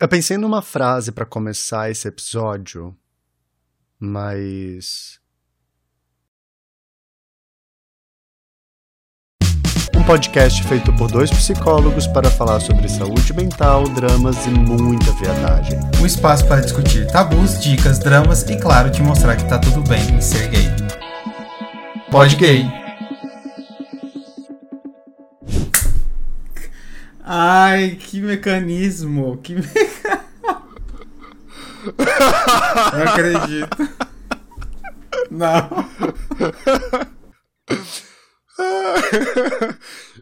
Eu pensei numa frase para começar esse episódio, mas. Um podcast feito por dois psicólogos para falar sobre saúde mental, dramas e muita viadagem. Um espaço para discutir tabus, dicas, dramas e, claro, te mostrar que tá tudo bem em ser gay. Pode gay. Ai, que mecanismo! Que me... Não acredito. Não.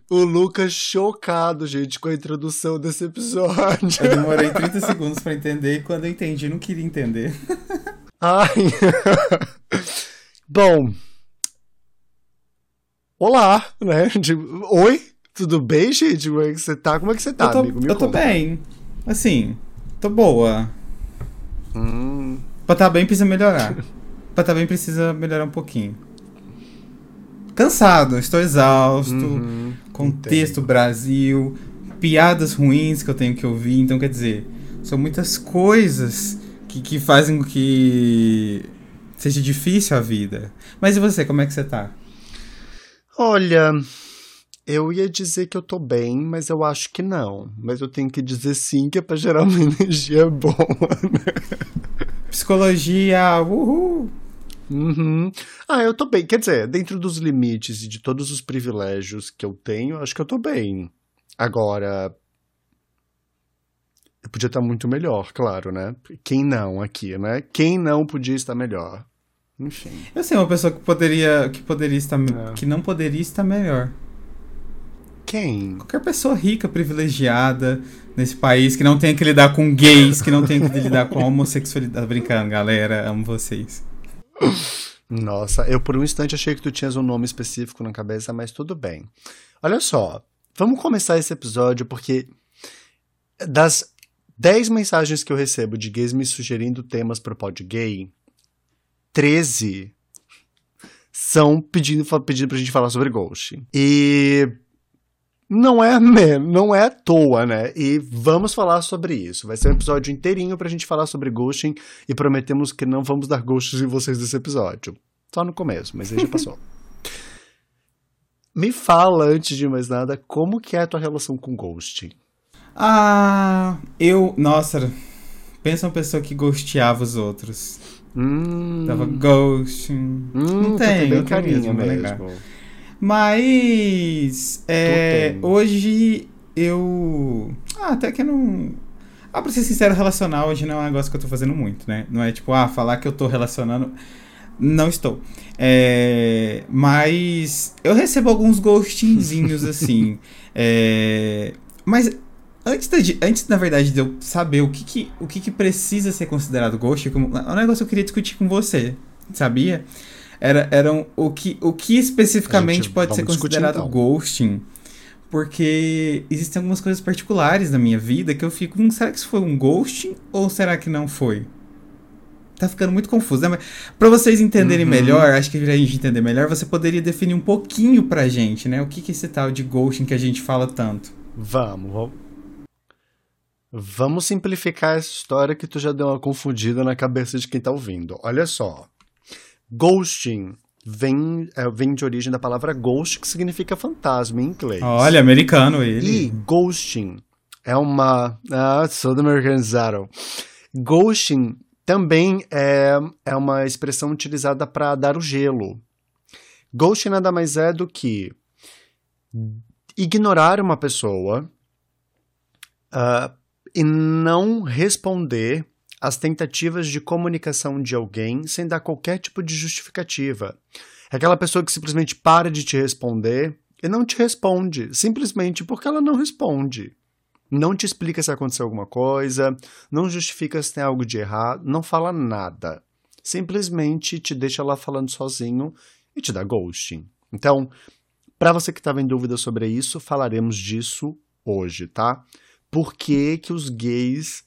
o Lucas chocado, gente, com a introdução desse episódio. Eu demorei 30 segundos para entender e quando eu entendi, não queria entender. Ai. Bom. Olá, né? Oi, tudo bem, gente? Como é que você tá? Como é que você tá, eu tô, amigo? Me eu tô conta. bem. Assim, tô boa. Hum. Pra tá bem precisa melhorar. pra tá bem precisa melhorar um pouquinho. Cansado, estou exausto. Uhum, contexto entendo. Brasil, piadas ruins que eu tenho que ouvir. Então, quer dizer, são muitas coisas que, que fazem com que seja difícil a vida. Mas e você, como é que você tá? Olha, eu ia dizer que eu tô bem, mas eu acho que não. Mas eu tenho que dizer sim, que é pra gerar uma energia boa, né? Psicologia, uhul! Uhum. Ah, eu tô bem. Quer dizer, dentro dos limites e de todos os privilégios que eu tenho, acho que eu tô bem. Agora. Eu podia estar muito melhor, claro, né? Quem não aqui, né? Quem não podia estar melhor? Enfim. Eu sei uma pessoa que poderia, que poderia estar, É. que não poderia estar melhor. Quem? Qualquer pessoa rica, privilegiada nesse país, que não tenha que lidar com gays, que não tenha que lidar com homossexualidade. Tá Brincando, galera, amo vocês. Nossa, eu por um instante achei que tu tinhas um nome específico na cabeça, mas tudo bem. Olha só, vamos começar esse episódio porque das 10 mensagens que eu recebo de gays me sugerindo temas pro pod gay, 13 são pedindo, pedindo pra gente falar sobre Ghost. E não é, não é à toa, né? E vamos falar sobre isso. Vai ser um episódio inteirinho pra gente falar sobre ghosting e prometemos que não vamos dar ghosts em vocês desse episódio. Só no começo, mas aí já passou. Me fala, antes de mais nada, como que é a tua relação com ghosting? Ah, eu. Nossa, pensa uma pessoa que ghosteava os outros. Hum, Dava ghosting. hum, não tu tem, bem tem mesmo, vou mesmo. Mas. É, tem. hoje eu. Ah, até que eu não. Ah, pra ser sincero, relacionar hoje não é um negócio que eu tô fazendo muito, né? Não é tipo, ah, falar que eu tô relacionando. Não estou. É, mas eu recebo alguns ghostingzinhos assim. É, mas antes, da- antes, na verdade, de eu saber o que, que, o que, que precisa ser considerado ghost, como, é um negócio que eu queria discutir com você, sabia? Era, eram o que, o que especificamente Gente, pode ser considerado então. ghosting. Porque existem algumas coisas particulares na minha vida que eu fico, hum, será que isso foi um ghosting ou será que não foi? Tá ficando muito confuso, né? Mas pra vocês entenderem Uhum. melhor, acho que pra gente entender melhor, você poderia definir um pouquinho pra gente, né? O que que é esse tal de ghosting que a gente fala tanto? Vamos, vamos. Vamos simplificar essa história que tu já deu uma confundida na cabeça de quem tá ouvindo. Olha só. Ghosting vem, é, vem de origem da palavra ghost, que significa fantasma em inglês. Olha, americano ele. E ghosting é uma. Ah, sou do americanizado. Ghosting também é, é uma expressão utilizada para dar o gelo. Ghosting nada mais é do que ignorar uma pessoa ah, e não responder às tentativas de comunicação de alguém sem dar qualquer tipo de justificativa. É aquela pessoa que simplesmente para de te responder e não te responde, simplesmente porque ela não responde. Não te explica se aconteceu alguma coisa, não justifica se tem algo de errado, não fala nada. Simplesmente te deixa lá falando sozinho e te dá ghosting. Então, para você que estava em dúvida sobre isso, falaremos disso hoje, tá? Por que, que os gays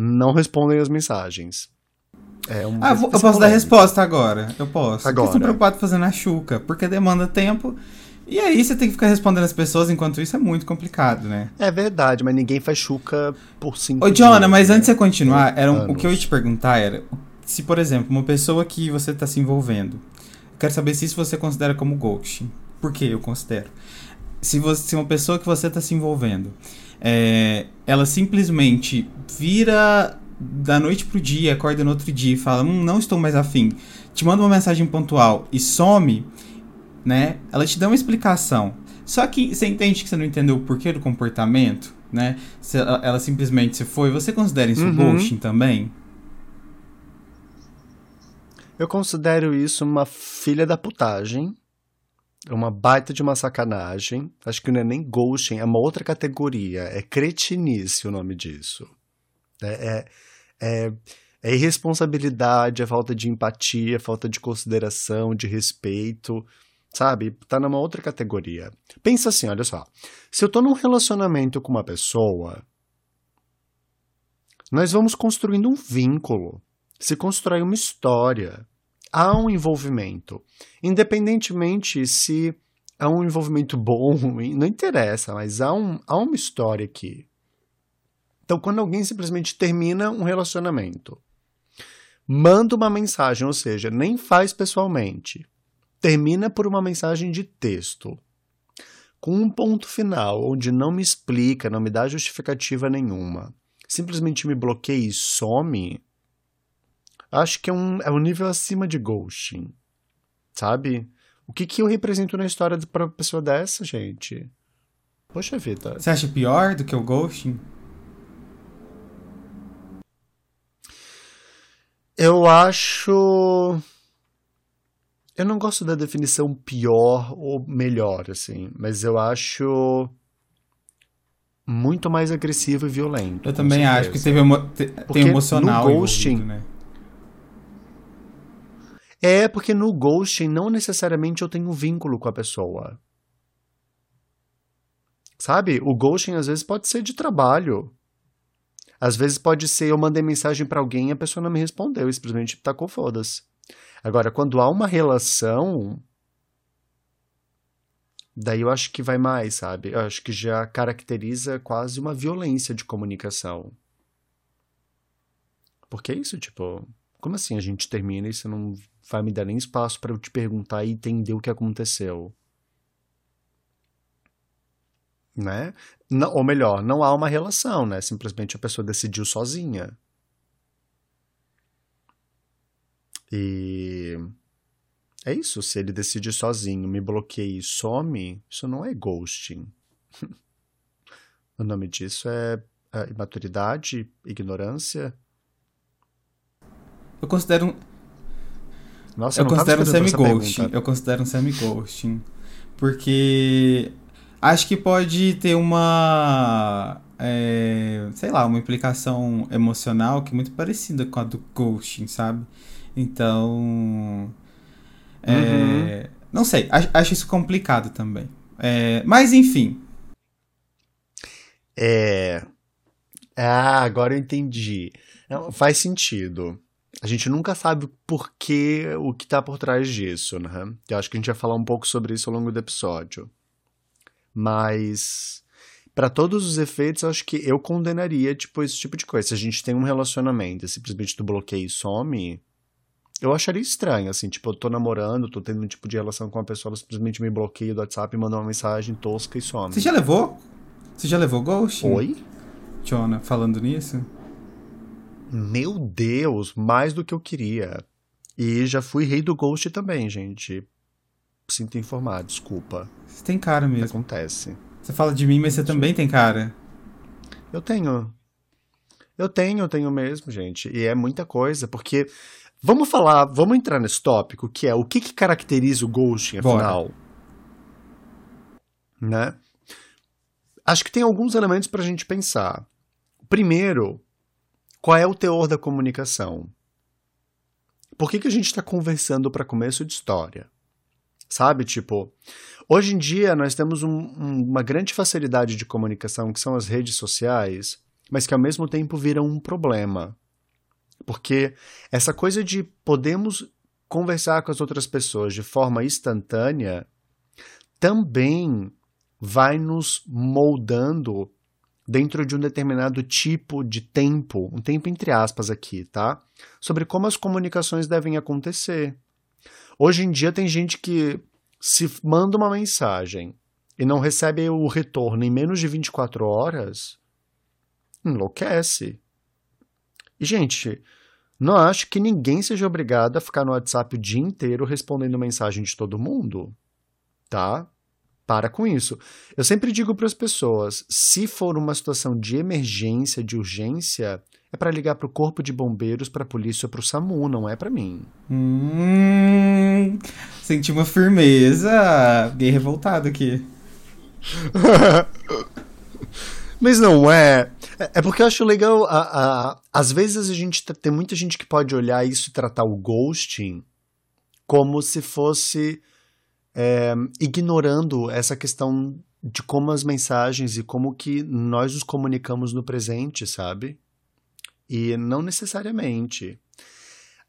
não respondem as mensagens? É um Ah, eu posso dar resposta agora. Eu posso. Agora. Porque eu tô preocupado fazendo a chuca, porque demanda tempo E aí você tem que ficar respondendo as pessoas enquanto isso é muito complicado, né? É verdade, mas ninguém faz chuca por cinco Ô, dias, mas né? antes de você continuar, era um- o que eu ia te perguntar era se, por exemplo, uma pessoa que você tá se envolvendo, eu quero saber se isso você considera como ghosting. Por que eu considero? Se, você, se uma pessoa que você tá se envolvendo, é, ela simplesmente vira da noite pro dia, acorda no outro dia e fala, hum, não estou mais afim, te manda uma mensagem pontual e some, né? Ela te dá uma explicação. Só que você entende que você não entendeu o porquê do comportamento, né? Se ela, ela simplesmente se foi, você considera isso Uhum. ghosting também? Eu considero isso uma filha da putagem, uma baita de uma sacanagem. Acho que não é nem ghosting, é uma outra categoria. É cretinice o nome disso. É, é, é, é irresponsabilidade, é falta de empatia, falta de consideração, de respeito. Sabe? Tá numa outra categoria. Pensa assim, olha só. Se eu tô num relacionamento com uma pessoa, nós vamos construindo um vínculo. Se constrói uma história. Há um envolvimento. Independentemente se há um envolvimento bom não interessa, mas há, um, há uma história aqui. Então, quando alguém simplesmente termina um relacionamento, manda uma mensagem, ou seja, nem faz pessoalmente, termina por uma mensagem de texto, com um ponto final, onde não me explica, não me dá justificativa nenhuma, simplesmente me bloqueia e some, acho que é um, é um nível acima de ghosting, sabe? O que, que eu represento na história para uma pessoa dessa, gente? Poxa vida. Você acha pior do que o ghosting? Eu acho. Eu não gosto da definição pior ou melhor, assim, mas eu acho muito mais agressivo e violento. Eu também acho que teve emo te- Porque tem emocional no ghosting- envolvido, né? É, porque no ghosting não necessariamente eu tenho vínculo com a pessoa. Sabe? O ghosting às vezes pode ser de trabalho. Às vezes pode ser eu mandei mensagem pra alguém e a pessoa não me respondeu e simplesmente tacou foda-se. Agora, quando há uma relação, daí eu acho que vai mais, sabe? Eu acho que já caracteriza quase uma violência de comunicação. Porque é isso, tipo, como assim a gente termina e você não vai me dar nem espaço pra eu te perguntar e entender o que aconteceu? Né? Não- ou melhor, não há uma relação, né? Simplesmente a pessoa decidiu sozinha. E é isso, se ele decide sozinho, me bloqueia e some, isso não é ghosting. o nome disso é, é imaturidade, ignorância. Eu considero Nossa, eu tava considero um semi-ghosting. Eu considero um semi-ghosting. Porque acho que pode ter uma. é, sei lá, uma implicação emocional que é muito parecida com a do ghosting, sabe? Então. é, Uhum. Não sei, acho, acho isso complicado também. É, mas enfim, É. Ah, agora eu entendi. Não, faz sentido. A gente nunca sabe o porquê, o que tá por trás disso, né? Eu acho que a gente vai falar um pouco sobre isso ao longo do episódio. Mas, para todos os efeitos, eu acho que eu condenaria, tipo, esse tipo de coisa. Se a gente tem um relacionamento e simplesmente tu bloqueia e some, eu acharia estranho, assim, tipo, eu tô namorando, tô tendo um tipo de relação com uma pessoa, ela simplesmente me bloqueia do WhatsApp e manda uma mensagem tosca e some. você já levou? Você já levou ghosting? Oi? Jonah, falando nisso? Meu Deus, mais do que eu queria. E já fui rei do Ghost também, gente. Sinto informar, desculpa. Você tem cara mesmo. Acontece. Você fala de mim, mas você também tem cara. Eu tenho. Eu tenho, eu tenho mesmo, gente. E é muita coisa, porque. Vamos falar, vamos entrar nesse tópico, que é o que, que caracteriza o ghosting, Bora. afinal. Né? Acho que tem alguns elementos pra gente pensar. Primeiro, qual é o teor da comunicação? Por que, que a gente está conversando para começo de história? Sabe, tipo, hoje em dia nós temos um- um- uma grande facilidade de comunicação que são as redes sociais, mas que ao mesmo tempo viram um problema. Porque essa coisa de podemos conversar com as outras pessoas de forma instantânea também vai nos moldando dentro de um determinado tipo de tempo, um tempo entre aspas aqui, tá? Sobre como as comunicações devem acontecer. Hoje em dia tem gente que se manda uma mensagem e não recebe o retorno em menos de 24 horas, enlouquece. E, gente, não acho que ninguém seja obrigado a ficar no WhatsApp o dia inteiro respondendo mensagem de todo mundo, tá? Para com isso. Eu sempre digo para as pessoas: se for uma situação de emergência, de urgência, é para ligar para o corpo de bombeiros, para a polícia ou para o SAMU, não é para mim. Hum, senti uma firmeza. Fiquei revoltado aqui. Mas não é. é. É porque eu acho legal. A, a, às vezes a gente tem muita gente que pode olhar isso e tratar o ghosting como se fosse é, ignorando essa questão de como as mensagens e como que nós nos comunicamos no presente, sabe? E não necessariamente.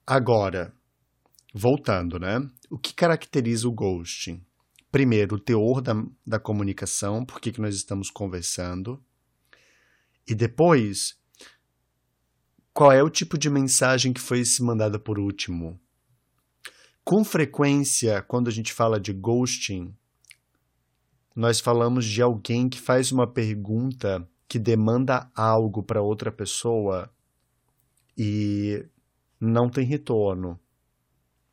Agora, voltando, né? O que caracteriza o ghosting? Primeiro, o teor da, da comunicação, por que, que nós estamos conversando. E depois, qual é o tipo de mensagem que foi se mandada por último? Com frequência, quando a gente fala de ghosting, nós falamos de alguém que faz uma pergunta que demanda algo para outra pessoa e não tem retorno.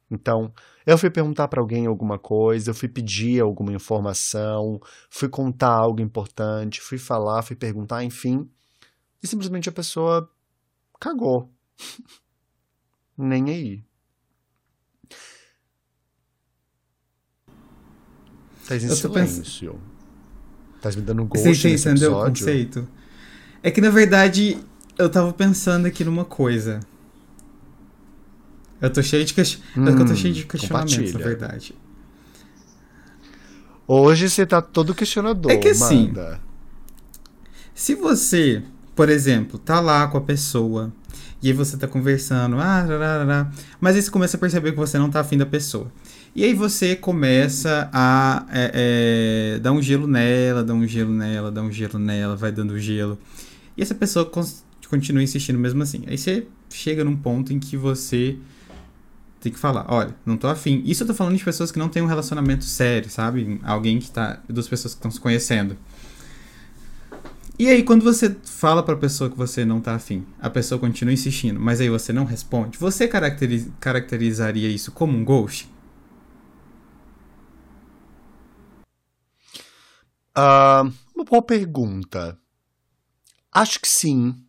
Então, eu fui perguntar para alguém alguma coisa, eu fui pedir alguma informação, fui contar algo importante, fui falar, fui perguntar, enfim, e simplesmente a pessoa cagou. Nem aí. Estás em silêncio. Pens... Estás me dando um gosto Você entendeu o conceito? É que, na verdade, eu tava pensando aqui numa coisa. Eu tô cheio de, que... hum, eu tô cheio de questionamentos, na verdade. Hoje você tá todo questionador, É que assim, manda. se você, por exemplo, tá lá com a pessoa e aí você tá conversando, ah, mas aí você começa a perceber que você não tá afim da pessoa. E aí você começa a é, é, dar um gelo nela, dar um gelo nela, dar um gelo nela, vai dando gelo. E essa pessoa continua insistindo mesmo assim. Aí você chega num ponto em que você tem que falar, olha, não tô afim. Isso eu tô falando de pessoas que não têm um relacionamento sério, sabe? Alguém que tá. duas pessoas que estão se conhecendo. E aí, quando você fala pra pessoa que você não tá afim, a pessoa continua insistindo, mas aí você não responde, você caracteriz, caracterizaria isso como um ghost? Uh, uma boa pergunta. Acho que sim.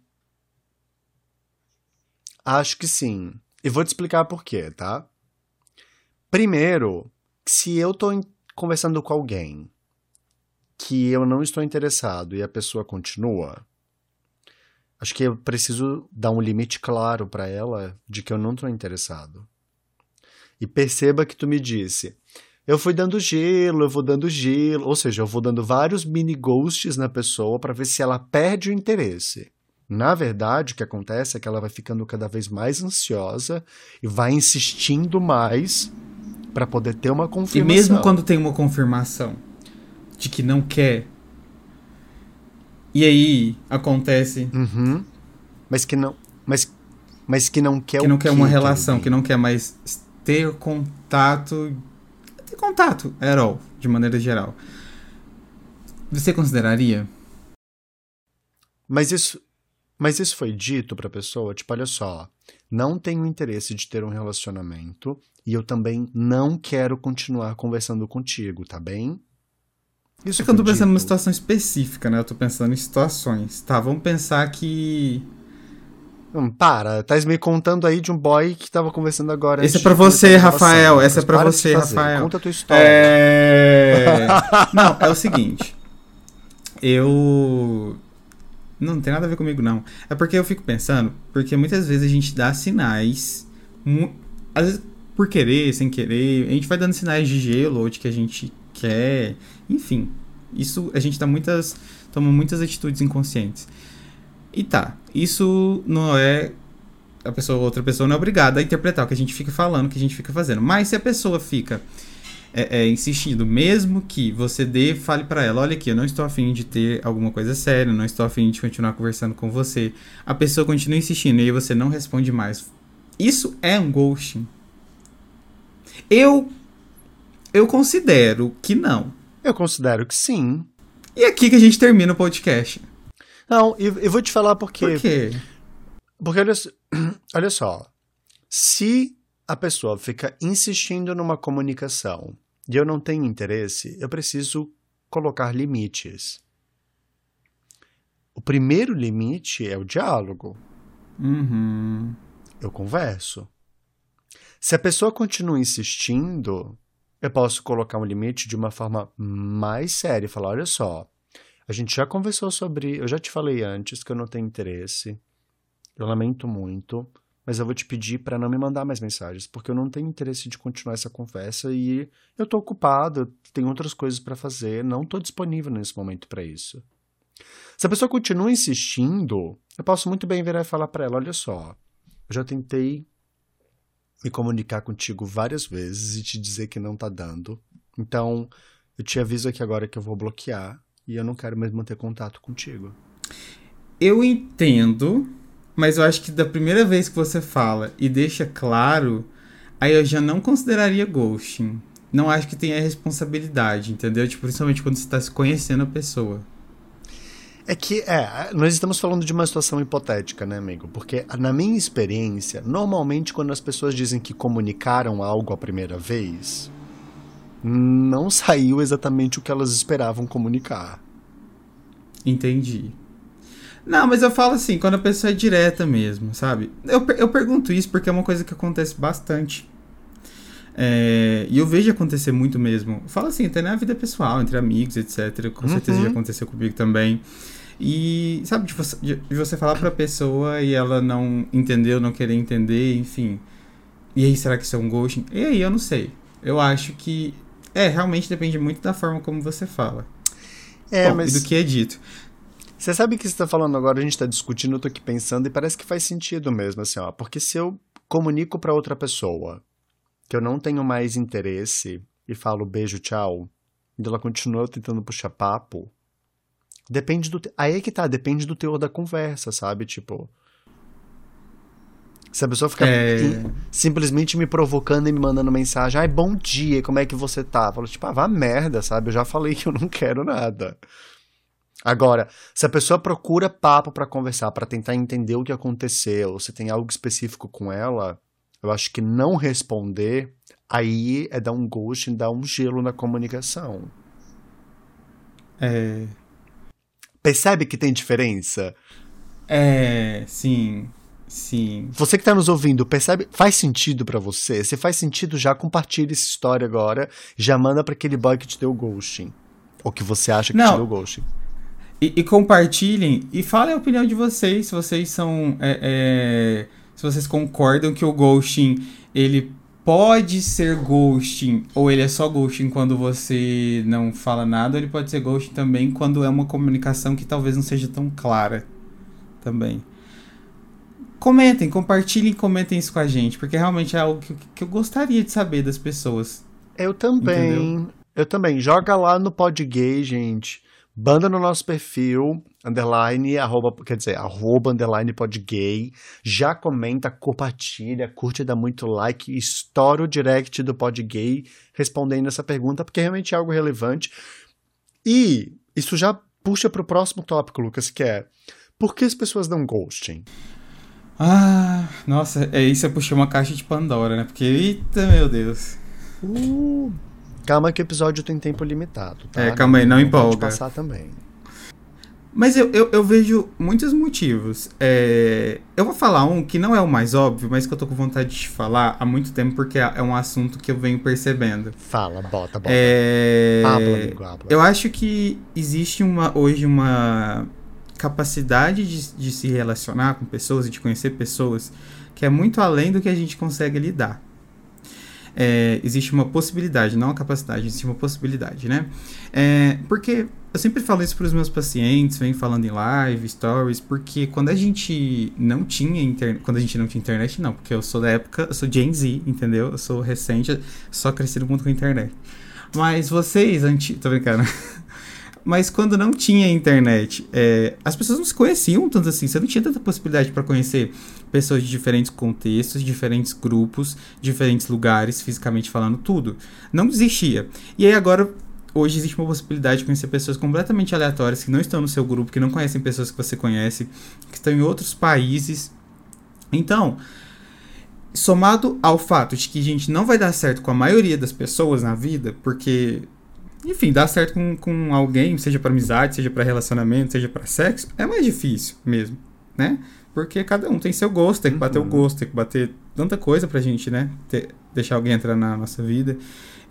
Acho que sim. E vou te explicar por quê, tá? Primeiro, se eu tô conversando com alguém que eu não estou interessado e a pessoa continua, acho que eu preciso dar um limite claro para ela de que eu não estou interessado. E perceba que tu me disse, eu fui dando gelo, eu vou dando gelo, ou seja, eu vou dando vários mini ghosts na pessoa para ver se ela perde o interesse. Na verdade, o que acontece é que ela vai ficando cada vez mais ansiosa e vai insistindo mais para poder ter uma confirmação. E mesmo quando tem uma confirmação de que não quer, e aí acontece. Uhum. Mas que não. Mas, mas que não quer que não quer uma relação, que não quer mais ter contato contato at all, de maneira geral. Você consideraria? Mas isso, mas isso foi dito para a pessoa, tipo, olha só, não tenho interesse de ter um relacionamento e eu também não quero continuar conversando contigo, tá bem? Isso é que eu tô pensando dito. numa situação específica, né? Eu tô pensando em situações. Tá, vamos pensar que Hum, para, tá me contando aí de um boy que tava conversando agora. Esse é pra você, Rafael. Essa é pra você, Rafael. Conta a tua história. É... não, é o seguinte. Eu. Não, não tem nada a ver comigo, não. É porque eu fico pensando, porque muitas vezes a gente dá sinais. Às vezes por querer, sem querer. A gente vai dando sinais de gelo ou de que a gente quer. Enfim. Isso a gente dá muitas. Toma muitas atitudes inconscientes. E tá, isso não é. A pessoa, outra pessoa não é obrigada a interpretar o que a gente fica falando, o que a gente fica fazendo. Mas se a pessoa fica é, é, insistindo, mesmo que você dê, fale para ela, olha aqui, eu não estou afim de ter alguma coisa séria, não estou afim de continuar conversando com você. A pessoa continua insistindo e aí você não responde mais. Isso é um ghosting. Eu eu considero que não. Eu considero que sim. E é aqui que a gente termina o podcast. Não, eu, eu vou te falar porque. Por quê? Porque olha, olha só. Se a pessoa fica insistindo numa comunicação e eu não tenho interesse, eu preciso colocar limites. O primeiro limite é o diálogo. Uhum. Eu converso. Se a pessoa continua insistindo, eu posso colocar um limite de uma forma mais séria e falar: olha só, a gente já conversou sobre. Eu já te falei antes que eu não tenho interesse. Eu lamento muito mas eu vou te pedir para não me mandar mais mensagens, porque eu não tenho interesse de continuar essa conversa e eu tô ocupado, eu tenho outras coisas para fazer, não tô disponível nesse momento para isso. Se a pessoa continua insistindo, eu posso muito bem virar e falar para ela: olha só, eu já tentei me comunicar contigo várias vezes e te dizer que não tá dando. Então, eu te aviso aqui agora que eu vou bloquear e eu não quero mais manter contato contigo. Eu entendo mas eu acho que da primeira vez que você fala e deixa claro, aí eu já não consideraria ghosting. Não acho que tenha responsabilidade, entendeu? Tipo, principalmente quando você está se conhecendo a pessoa. É que, é, nós estamos falando de uma situação hipotética, né, amigo? Porque, na minha experiência, normalmente quando as pessoas dizem que comunicaram algo a primeira vez, não saiu exatamente o que elas esperavam comunicar. Entendi. Não, mas eu falo assim, quando a pessoa é direta mesmo, sabe? Eu, eu pergunto isso porque é uma coisa que acontece bastante. É, e eu vejo acontecer muito mesmo. Fala assim, até na vida pessoal, entre amigos, etc. Com uhum. certeza já aconteceu comigo também. E, sabe, de você, de você falar pra pessoa e ela não entendeu, não querer entender, enfim. E aí, será que isso é um ghosting? E aí, eu não sei. Eu acho que. É, realmente depende muito da forma como você fala. É, Bom, mas... E do que é dito. Você sabe o que você está falando agora? A gente está discutindo, eu tô aqui pensando e parece que faz sentido mesmo, assim, ó. Porque se eu comunico para outra pessoa que eu não tenho mais interesse e falo beijo, tchau, e ela continua tentando puxar papo, depende do. Aí é que tá, depende do teor da conversa, sabe? Tipo. Se a pessoa ficar é... simplesmente me provocando e me mandando mensagem, ai, bom dia, como é que você tá? Eu falo, tipo, ah, vá merda, sabe? Eu já falei que eu não quero nada. Agora, se a pessoa procura papo para conversar, para tentar entender o que aconteceu, se tem algo específico com ela, eu acho que não responder aí é dar um ghost, dar um gelo na comunicação. É. Percebe que tem diferença? É, sim. Sim. Você que está nos ouvindo, percebe? Faz sentido para você? Se faz sentido, já compartilha essa história agora. Já manda para aquele boy que te deu ghosting. Ou que você acha que Não. te deu ghosting. E, e, compartilhem e falem a opinião de vocês, se vocês são. É, é, se vocês concordam que o ghosting ele pode ser ghosting, ou ele é só ghosting quando você não fala nada, ou ele pode ser ghosting também quando é uma comunicação que talvez não seja tão clara também. Comentem, compartilhem e comentem isso com a gente, porque realmente é algo que, que eu gostaria de saber das pessoas. Eu também. Entendeu? Eu também. Joga lá no Podgay, gente. Banda no nosso perfil, underline, arroba, quer dizer, arroba, underline podgay. Já comenta, compartilha, curte, dá muito like, estoura o direct do podgay respondendo essa pergunta, porque realmente é algo relevante. E isso já puxa para o próximo tópico, Lucas, que é por que as pessoas dão ghosting? Ah, nossa, é isso é puxar uma caixa de Pandora, né? Porque, eita, meu Deus. Uh, Calma que o episódio tem tempo limitado, tá? É, calma aí, não, não empolga. Pode passar também. Mas eu, eu, eu, vejo muitos motivos. É, eu vou falar um que não é o mais óbvio, mas que eu tô com vontade de falar há muito tempo, porque é um assunto que eu venho percebendo. Fala, bota, bota. É, habla, amigo, habla. Eu acho que existe uma, hoje uma capacidade de, de se relacionar com pessoas e de conhecer pessoas que é muito além do que a gente consegue lidar. é, existe uma possibilidade, não uma capacidade, existe uma possibilidade, né? É, porque eu sempre falo isso para os meus pacientes, venho falando em live, stories, porque quando a gente não tinha internet, quando a gente não tinha internet, não, porque eu sou da época, eu sou Gen Z, entendeu? Eu sou recente, só cresci no mundo com internet. Mas vocês, anti... tô brincando. Mas quando não tinha internet, é, as pessoas não se conheciam tanto assim. Você não tinha tanta possibilidade para conhecer pessoas de diferentes contextos, diferentes grupos, diferentes lugares, fisicamente falando, tudo. Não existia. E aí agora, hoje existe uma possibilidade de conhecer pessoas completamente aleatórias que não estão no seu grupo, que não conhecem pessoas que você conhece, que estão em outros países. Então, somado ao fato de que a gente não vai dar certo com a maioria das pessoas na vida, porque enfim, dar certo com, com alguém, seja para amizade, seja para relacionamento, seja para sexo, é mais difícil mesmo, né? Porque cada um tem seu gosto, tem que bater uhum. o gosto, tem que bater tanta coisa pra gente, né? Ter, deixar alguém entrar na nossa vida.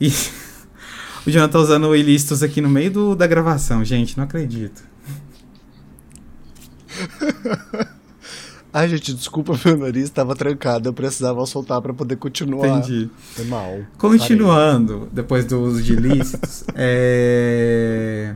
E o Jonathan tá usando o ilícitos aqui no meio do, da gravação, gente, não acredito. Ai, gente, desculpa, meu nariz estava trancado, eu precisava soltar para poder continuar. Entendi. Foi mal. Continuando, Parei. depois do uso de ilícitos, é...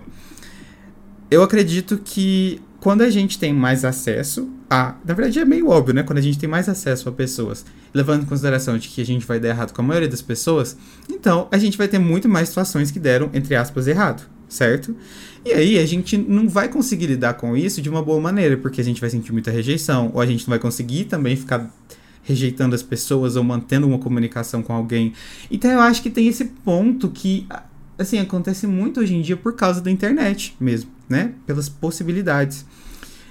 eu acredito que quando a gente tem mais acesso a. Na verdade, é meio óbvio, né? Quando a gente tem mais acesso a pessoas, levando em consideração de que a gente vai dar errado com a maioria das pessoas, então a gente vai ter muito mais situações que deram, entre aspas, errado, certo? E aí a gente não vai conseguir lidar com isso de uma boa maneira, porque a gente vai sentir muita rejeição, ou a gente não vai conseguir também ficar rejeitando as pessoas ou mantendo uma comunicação com alguém. Então eu acho que tem esse ponto que assim acontece muito hoje em dia por causa da internet mesmo, né? Pelas possibilidades.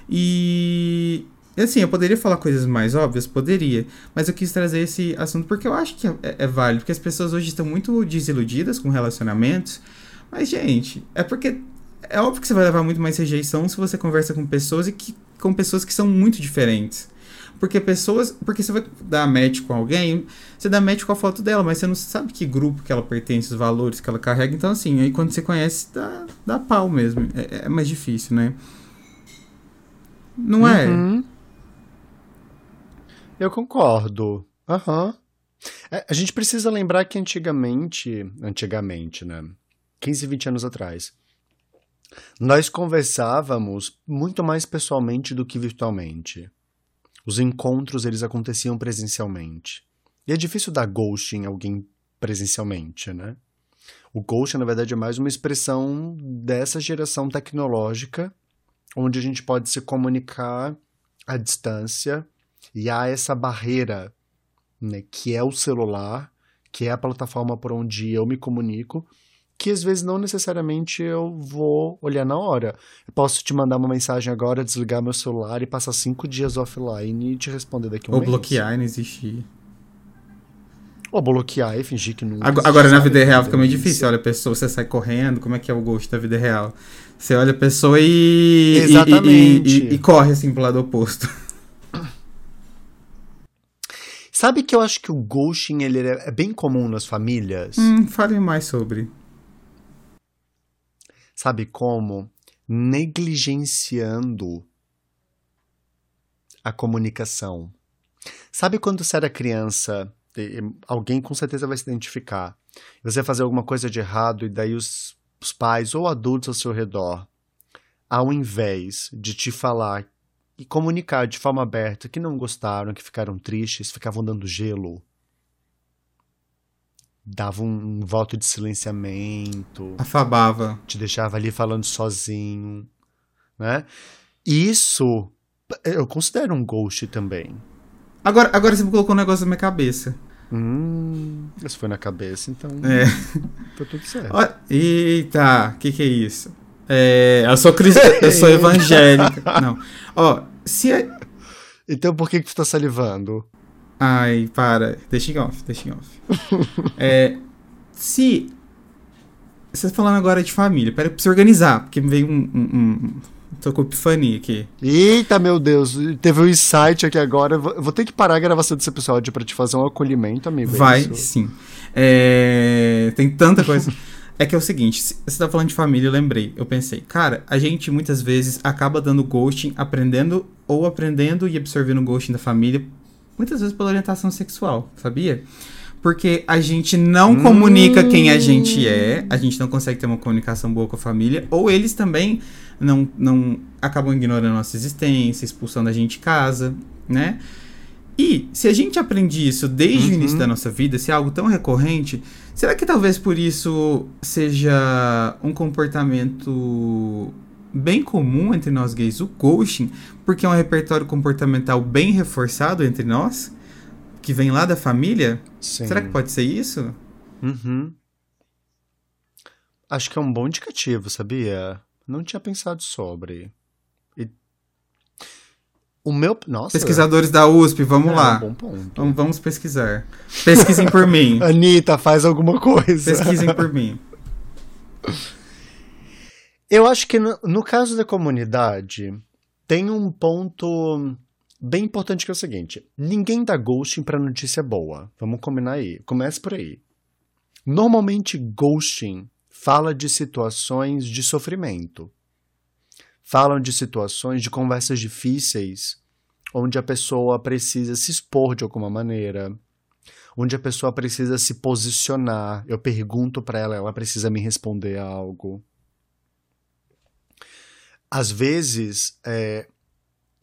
E assim, eu poderia falar coisas mais óbvias, poderia, mas eu quis trazer esse assunto porque eu acho que é, é válido, porque as pessoas hoje estão muito desiludidas com relacionamentos. Mas, gente, é porque é óbvio que você vai levar muito mais rejeição se você conversa com pessoas e que, com pessoas que são muito diferentes. Porque pessoas. Porque você vai dar match com alguém, você dá match com a foto dela, mas você não sabe que grupo que ela pertence, os valores que ela carrega. Então, assim, aí quando você conhece, dá, dá pau mesmo. É, é mais difícil, né? Não é? Uhum. Eu concordo. Aham. Uhum. É, a gente precisa lembrar que antigamente. Antigamente, né? 15, 20 anos atrás nós conversávamos muito mais pessoalmente do que virtualmente. Os encontros eles aconteciam presencialmente. E é difícil dar ghost em alguém presencialmente, né? O ghost, na verdade, é mais uma expressão dessa geração tecnológica, onde a gente pode se comunicar à distância e há essa barreira, né, que é o celular, que é a plataforma por onde eu me comunico, que às vezes não necessariamente eu vou olhar na hora. Eu posso te mandar uma mensagem agora, desligar meu celular e passar cinco dias offline e te responder daqui a um Ou mês. bloquear e não existir. Ou bloquear e fingir que não. Agora, agora na vida real fica meio difícil. Olha a pessoa, você sai correndo, como é que é o gosto da vida real? Você olha a pessoa e. Exatamente. E, e, e, e corre assim pro lado oposto. Sabe que eu acho que o ghosting ele é bem comum nas famílias? Hum, fale mais sobre. Sabe como? Negligenciando a comunicação. Sabe quando você era criança, alguém com certeza vai se identificar, você fazer alguma coisa de errado e daí os, os pais ou adultos ao seu redor, ao invés de te falar e comunicar de forma aberta que não gostaram, que ficaram tristes, ficavam dando gelo, dava um, um voto de silenciamento. Afabava. Te deixava ali falando sozinho, né? Isso eu considero um ghost também. Agora, agora você colocou um negócio na minha cabeça. Hum, isso foi na cabeça, então. É. Tá tudo certo. Ó, eita, o que, que é isso? É, eu sou cristã, eu sou evangélica. Não. Ó, se. É... Então por que, que tu tá salivando? Ai, para. Deixa em off, deixa em off. é, se. Você tá falando agora de família, pera pra se organizar, porque me veio um. um, um tô com epifania aqui. Eita, meu Deus, teve um insight aqui agora. Vou ter que parar a gravação desse episódio para te fazer um acolhimento, amigo. É Vai, isso? sim. É, tem tanta coisa. É que é o seguinte, você tá falando de família, eu lembrei. Eu pensei, cara, a gente muitas vezes acaba dando ghosting, aprendendo ou aprendendo e absorvendo ghosting da família muitas vezes pela orientação sexual, sabia? porque a gente não hum. comunica quem a gente é, a gente não consegue ter uma comunicação boa com a família, ou eles também não, não acabam ignorando a nossa existência, expulsando a gente de casa, né? E se a gente aprende isso desde uhum. o início da nossa vida, se é algo tão recorrente, será que talvez por isso seja um comportamento bem comum entre nós gays, o ghosting, porque é um repertório comportamental bem reforçado entre nós, que vem lá da família? Sim. Será que pode ser isso? Uhum. Acho que é um bom indicativo, sabia? Não tinha pensado sobre. E... O meu. Nossa. Pesquisadores da USP, vamos é, lá. Um. Vamos, vamos pesquisar. Pesquisem por mim. Anitta, faz alguma coisa. Pesquisem por mim. Eu acho que no, no caso da comunidade, tem um ponto bem importante que é o seguinte: ninguém dá ghosting para notícia boa. Vamos combinar aí. Comece por aí. Normalmente, ghosting fala de situações de sofrimento. Falam de situações de conversas difíceis, onde a pessoa precisa se expor de alguma maneira, onde a pessoa precisa se posicionar. Eu pergunto para ela, ela precisa me responder algo às vezes é,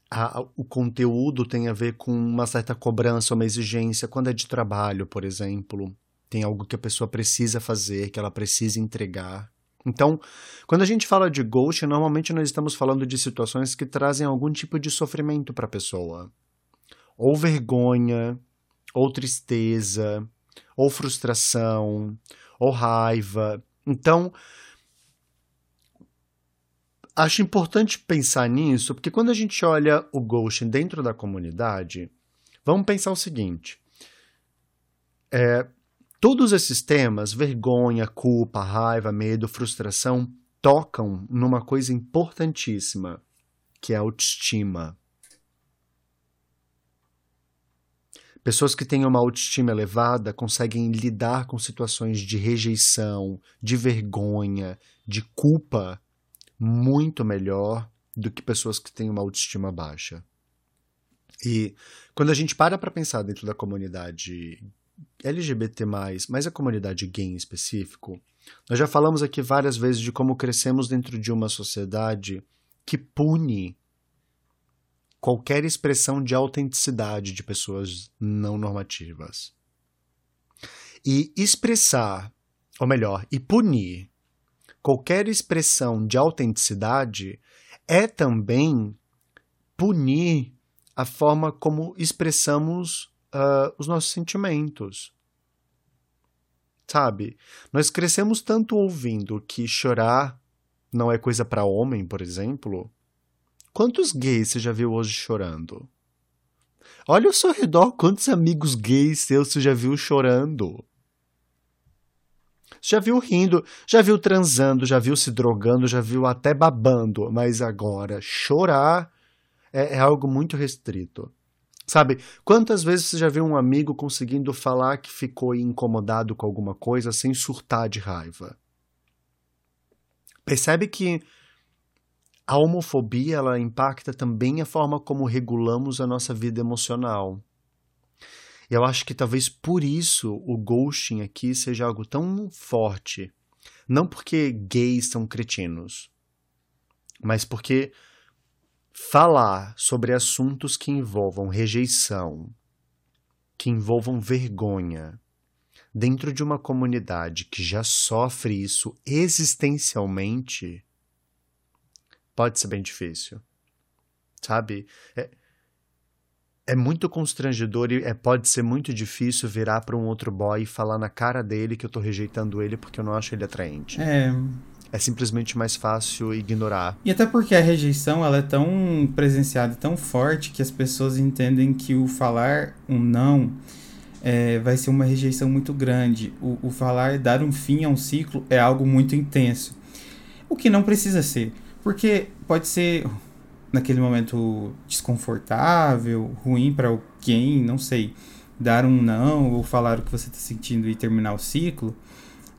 a, o conteúdo tem a ver com uma certa cobrança, uma exigência, quando é de trabalho, por exemplo. Tem algo que a pessoa precisa fazer, que ela precisa entregar. Então, quando a gente fala de ghost, normalmente nós estamos falando de situações que trazem algum tipo de sofrimento para a pessoa. Ou vergonha, ou tristeza, ou frustração, ou raiva. Então, Acho importante pensar nisso, porque quando a gente olha o ghosting dentro da comunidade, vamos pensar o seguinte: é, todos esses temas, vergonha, culpa, raiva, medo, frustração, tocam numa coisa importantíssima, que é a autoestima. Pessoas que têm uma autoestima elevada conseguem lidar com situações de rejeição, de vergonha, de culpa muito melhor do que pessoas que têm uma autoestima baixa. E quando a gente para para pensar dentro da comunidade LGBT+, mas a comunidade gay em específico, nós já falamos aqui várias vezes de como crescemos dentro de uma sociedade que pune qualquer expressão de autenticidade de pessoas não normativas. E expressar, ou melhor, e punir qualquer expressão de autenticidade é também punir a forma como expressamos uh, os nossos sentimentos. Sabe? Nós crescemos tanto ouvindo que chorar não é coisa para homem, por exemplo. Quantos gays você já viu hoje chorando? Olha ao seu redor quantos amigos gays seus você já viu chorando. Já viu rindo, já viu transando, já viu se drogando, já viu até babando, mas agora chorar é, é algo muito restrito. Sabe, quantas vezes você já viu um amigo conseguindo falar que ficou incomodado com alguma coisa sem surtar de raiva? Percebe que a homofobia ela impacta também a forma como regulamos a nossa vida emocional. Eu acho que talvez por isso o ghosting aqui seja algo tão forte. Não porque gays são cretinos, mas porque falar sobre assuntos que envolvam rejeição, que envolvam vergonha, dentro de uma comunidade que já sofre isso existencialmente, pode ser bem difícil. Sabe? É, é muito constrangedor e é, pode ser muito difícil virar para um outro boy e falar na cara dele que eu tô rejeitando ele porque eu não acho ele atraente. É. É simplesmente mais fácil ignorar. E até porque a rejeição ela é tão presenciada, tão forte que as pessoas entendem que o falar um não é, vai ser uma rejeição muito grande. O, o falar dar um fim a um ciclo é algo muito intenso. O que não precisa ser. Porque pode ser naquele momento desconfortável, ruim para alguém, não sei, dar um não ou falar o que você está sentindo e terminar o ciclo.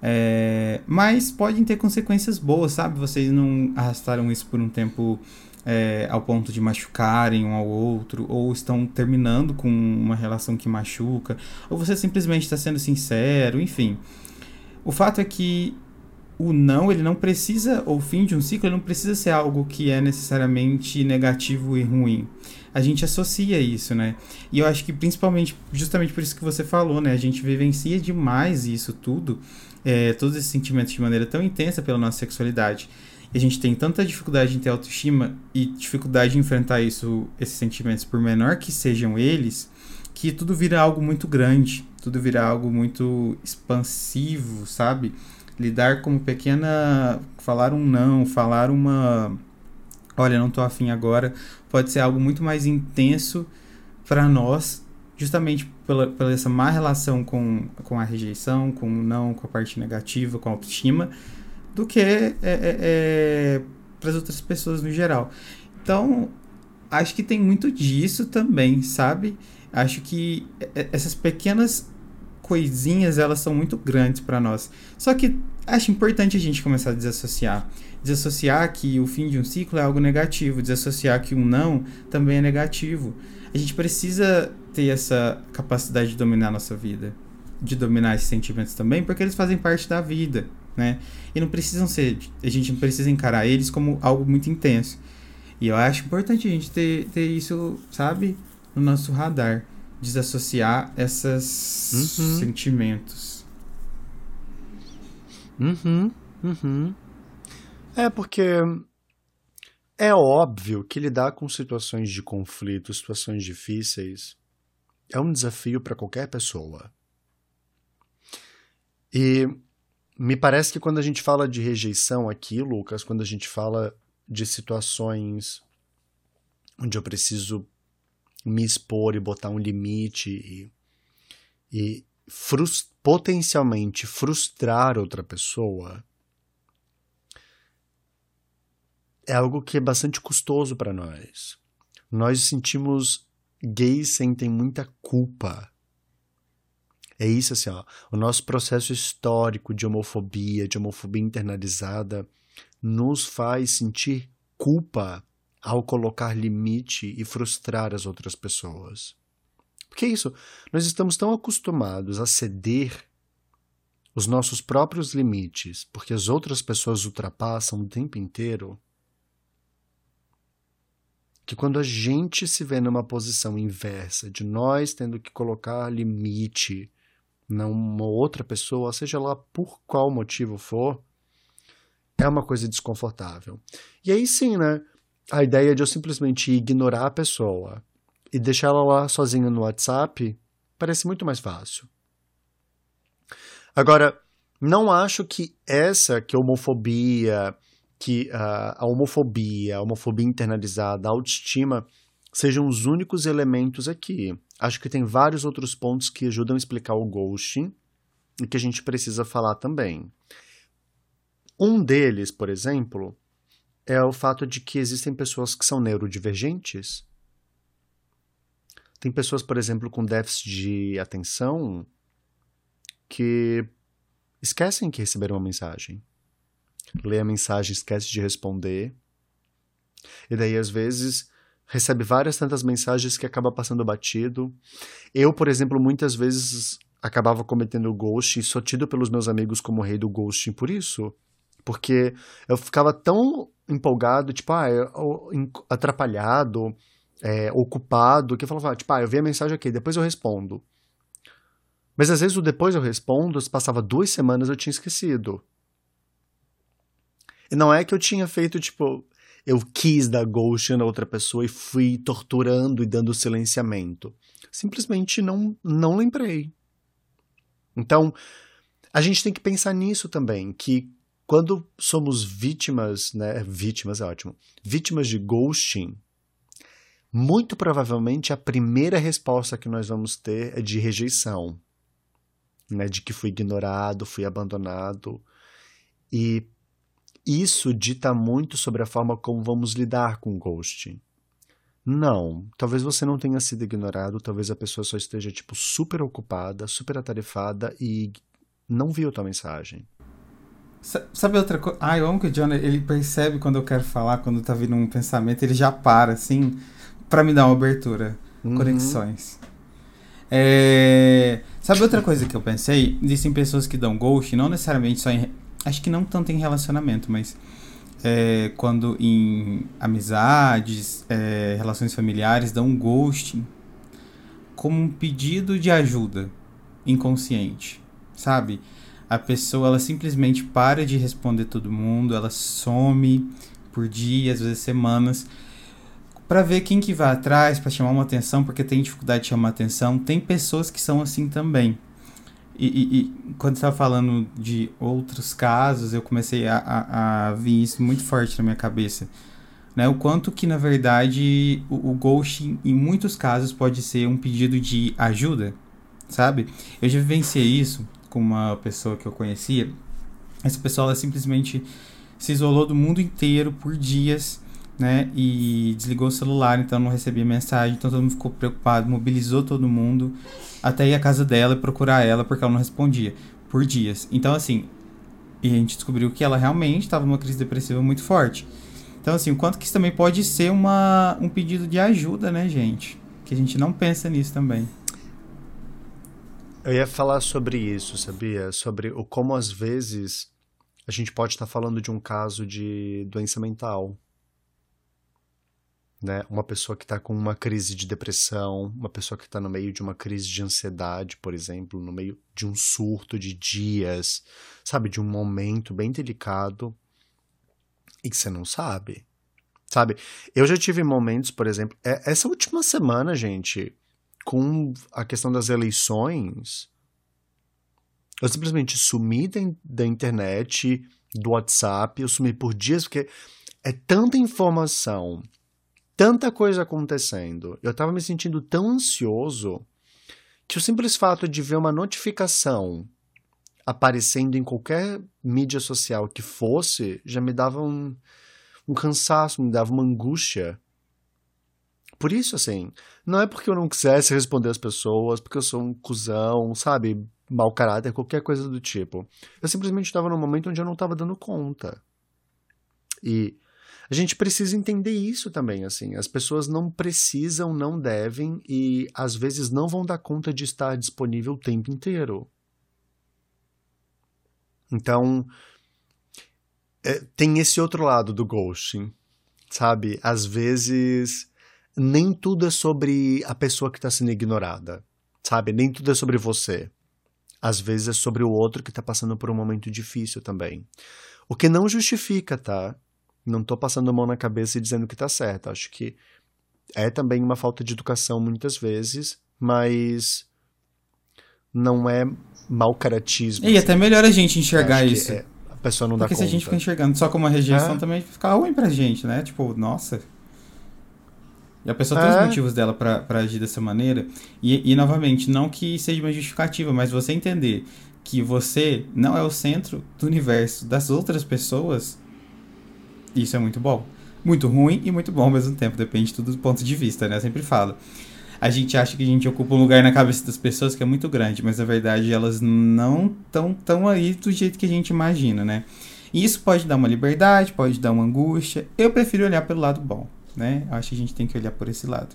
É, mas podem ter consequências boas, sabe? Vocês não arrastaram isso por um tempo é, ao ponto de machucarem um ao outro, ou estão terminando com uma relação que machuca, ou você simplesmente está sendo sincero, enfim. O fato é que o não, ele não precisa, ou o fim de um ciclo, ele não precisa ser algo que é necessariamente negativo e ruim. A gente associa isso, né? E eu acho que principalmente, justamente por isso que você falou, né? A gente vivencia demais isso tudo, é, todos esses sentimentos de maneira tão intensa pela nossa sexualidade. E a gente tem tanta dificuldade em ter autoestima e dificuldade em enfrentar isso, esses sentimentos, por menor que sejam eles, que tudo vira algo muito grande, tudo vira algo muito expansivo, sabe? Lidar como pequena. falar um não, falar uma. Olha, não tô afim agora, pode ser algo muito mais intenso para nós, justamente pela, pela essa má relação com, com a rejeição, com o não, com a parte negativa, com a autoestima, do que é, é, é para as outras pessoas no geral. Então, acho que tem muito disso também, sabe? Acho que essas pequenas coisinhas, elas são muito grandes para nós. Só que acho importante a gente começar a desassociar. Desassociar que o fim de um ciclo é algo negativo, desassociar que um não também é negativo. A gente precisa ter essa capacidade de dominar a nossa vida, de dominar esses sentimentos também, porque eles fazem parte da vida, né? E não precisam ser, a gente não precisa encarar eles como algo muito intenso. E eu acho importante a gente ter, ter isso, sabe, no nosso radar desassociar esses uhum. sentimentos. Uhum, uhum. É porque é óbvio que lidar com situações de conflito, situações difíceis, é um desafio para qualquer pessoa. E me parece que quando a gente fala de rejeição aqui, Lucas, quando a gente fala de situações onde eu preciso me expor e botar um limite e, e frust potencialmente frustrar outra pessoa é algo que é bastante custoso para nós. Nós sentimos gays sentem muita culpa. É isso assim, ó. O nosso processo histórico de homofobia, de homofobia internalizada, nos faz sentir culpa ao colocar limite e frustrar as outras pessoas. Porque é isso, nós estamos tão acostumados a ceder os nossos próprios limites, porque as outras pessoas ultrapassam o tempo inteiro, que quando a gente se vê numa posição inversa, de nós tendo que colocar limite numa outra pessoa, seja lá por qual motivo for, é uma coisa desconfortável. E aí sim, né? A ideia de eu simplesmente ignorar a pessoa e deixar ela lá sozinha no WhatsApp parece muito mais fácil. Agora, não acho que essa, que homofobia, que uh, a homofobia, a homofobia internalizada, a autoestima, sejam os únicos elementos aqui. Acho que tem vários outros pontos que ajudam a explicar o ghosting e que a gente precisa falar também. Um deles, por exemplo, é o fato de que existem pessoas que são neurodivergentes. Tem pessoas, por exemplo, com déficit de atenção que esquecem que receberam uma mensagem. Lê a mensagem, esquece de responder. E daí, às vezes, recebe várias tantas mensagens que acaba passando batido. Eu, por exemplo, muitas vezes acabava cometendo ghosting, sou tido pelos meus amigos como rei do ghosting por isso. Porque eu ficava tão empolgado, tipo, ah, atrapalhado, é, ocupado, que eu falava, tipo, ah, eu vi a mensagem aqui, depois eu respondo. Mas às vezes o depois eu respondo, passava duas semanas eu tinha esquecido. E não é que eu tinha feito, tipo, eu quis dar ghost na outra pessoa e fui torturando e dando silenciamento. Simplesmente não, não lembrei. Então, a gente tem que pensar nisso também, que quando somos vítimas, né? Vítimas é ótimo. Vítimas de ghosting, muito provavelmente a primeira resposta que nós vamos ter é de rejeição, né? De que fui ignorado, fui abandonado. E isso dita muito sobre a forma como vamos lidar com o ghosting. Não, talvez você não tenha sido ignorado, talvez a pessoa só esteja tipo super ocupada, super atarefada e não viu tua mensagem. Sabe outra coisa? Ah, eu amo que o John, ele percebe quando eu quero falar, quando tá vindo um pensamento, ele já para, assim, para me dar uma abertura. Uhum. Conexões. É... Sabe outra coisa que eu pensei? Existem pessoas que dão ghost, não necessariamente só em. Acho que não tanto em relacionamento, mas é, quando em amizades, é, relações familiares, dão ghosting como um pedido de ajuda inconsciente, sabe? A pessoa ela simplesmente para de responder todo mundo, ela some por dias, às vezes semanas, para ver quem que vai atrás, para chamar uma atenção, porque tem dificuldade de chamar atenção. Tem pessoas que são assim também. E, e, e quando estava falando de outros casos, eu comecei a, a, a vir isso muito forte na minha cabeça. Né? O quanto que, na verdade, o, o ghosting, em muitos casos, pode ser um pedido de ajuda, sabe? Eu já vivenciei isso com uma pessoa que eu conhecia. Essa pessoa, ela simplesmente se isolou do mundo inteiro por dias né? E desligou o celular, então não recebia mensagem, então todo mundo ficou preocupado, mobilizou todo mundo até ir à casa dela e procurar ela porque ela não respondia por dias. Então assim, e a gente descobriu que ela realmente estava numa crise depressiva muito forte. Então assim, o quanto que isso também pode ser uma, um pedido de ajuda, né, gente? Que a gente não pensa nisso também. Eu ia falar sobre isso, sabia? Sobre o como às vezes a gente pode estar falando de um caso de doença mental né? Uma pessoa que está com uma crise de depressão, uma pessoa que está no meio de uma crise de ansiedade, por exemplo, no meio de um surto de dias, sabe, de um momento bem delicado e que você não sabe, sabe? Eu já tive momentos, por exemplo, é, essa última semana, gente, com a questão das eleições, eu simplesmente sumi da, da internet, do WhatsApp, eu sumi por dias porque é tanta informação tanta coisa acontecendo, eu estava me sentindo tão ansioso que o simples fato de ver uma notificação aparecendo em qualquer mídia social que fosse já me dava um, um cansaço, me dava uma angústia. Por isso, assim, não é porque eu não quisesse responder as pessoas, porque eu sou um cuzão, sabe? Mau caráter, qualquer coisa do tipo. Eu simplesmente estava num momento onde eu não estava dando conta. E a gente precisa entender isso também, assim. As pessoas não precisam, não devem e às vezes não vão dar conta de estar disponível o tempo inteiro. Então, é, tem esse outro lado do ghosting, sabe? Às vezes, nem tudo é sobre a pessoa que está sendo ignorada, sabe? Nem tudo é sobre você. Às vezes é sobre o outro que está passando por um momento difícil também. O que não justifica, tá? Não estou passando a mão na cabeça e dizendo que está certo. Acho que é também uma falta de educação muitas vezes, mas não é mau caratismo. E assim. até melhor a gente enxergar isso. É, a pessoa não Porque dá conta. Porque se a gente fica enxergando só como uma rejeição, é. também fica ruim pra gente, né? Tipo, nossa. E a pessoa é. tem os é. motivos dela para agir dessa maneira. E, e, novamente, não que seja uma justificativa, mas você entender que você não é o centro do universo das outras pessoas isso é muito bom. Muito ruim e muito bom ao mesmo tempo, depende tudo do ponto de vista, né? Eu sempre falo. A gente acha que a gente ocupa um lugar na cabeça das pessoas que é muito grande, mas na verdade elas não estão tão aí do jeito que a gente imagina, né? E isso pode dar uma liberdade, pode dar uma angústia. Eu prefiro olhar pelo lado bom, né? Acho que a gente tem que olhar por esse lado.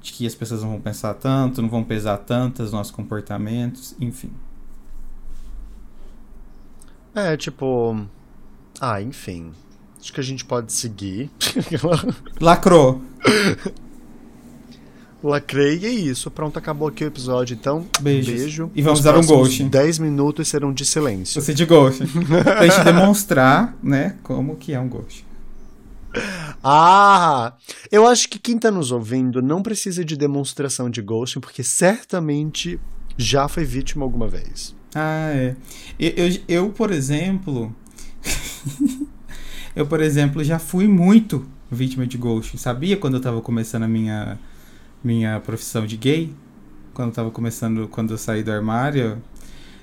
De que as pessoas não vão pensar tanto, não vão pesar tanto os nossos comportamentos, enfim. É, tipo. Ah, enfim. Acho que a gente pode seguir. Lacrou. Lacrei e é isso. Pronto, acabou aqui o episódio. Então, Beijos. beijo. E vamos dar um ghost. 10 minutos serão de silêncio. Você de ghost. pra gente demonstrar, né, como que é um ghost. Ah! Eu acho que quem tá nos ouvindo não precisa de demonstração de ghosting, porque certamente já foi vítima alguma vez. Ah, é. Eu, eu, eu por exemplo. Eu, por exemplo, já fui muito vítima de ghost. Sabia quando eu tava começando a minha, minha profissão de gay? Quando eu tava começando, quando eu saí do armário,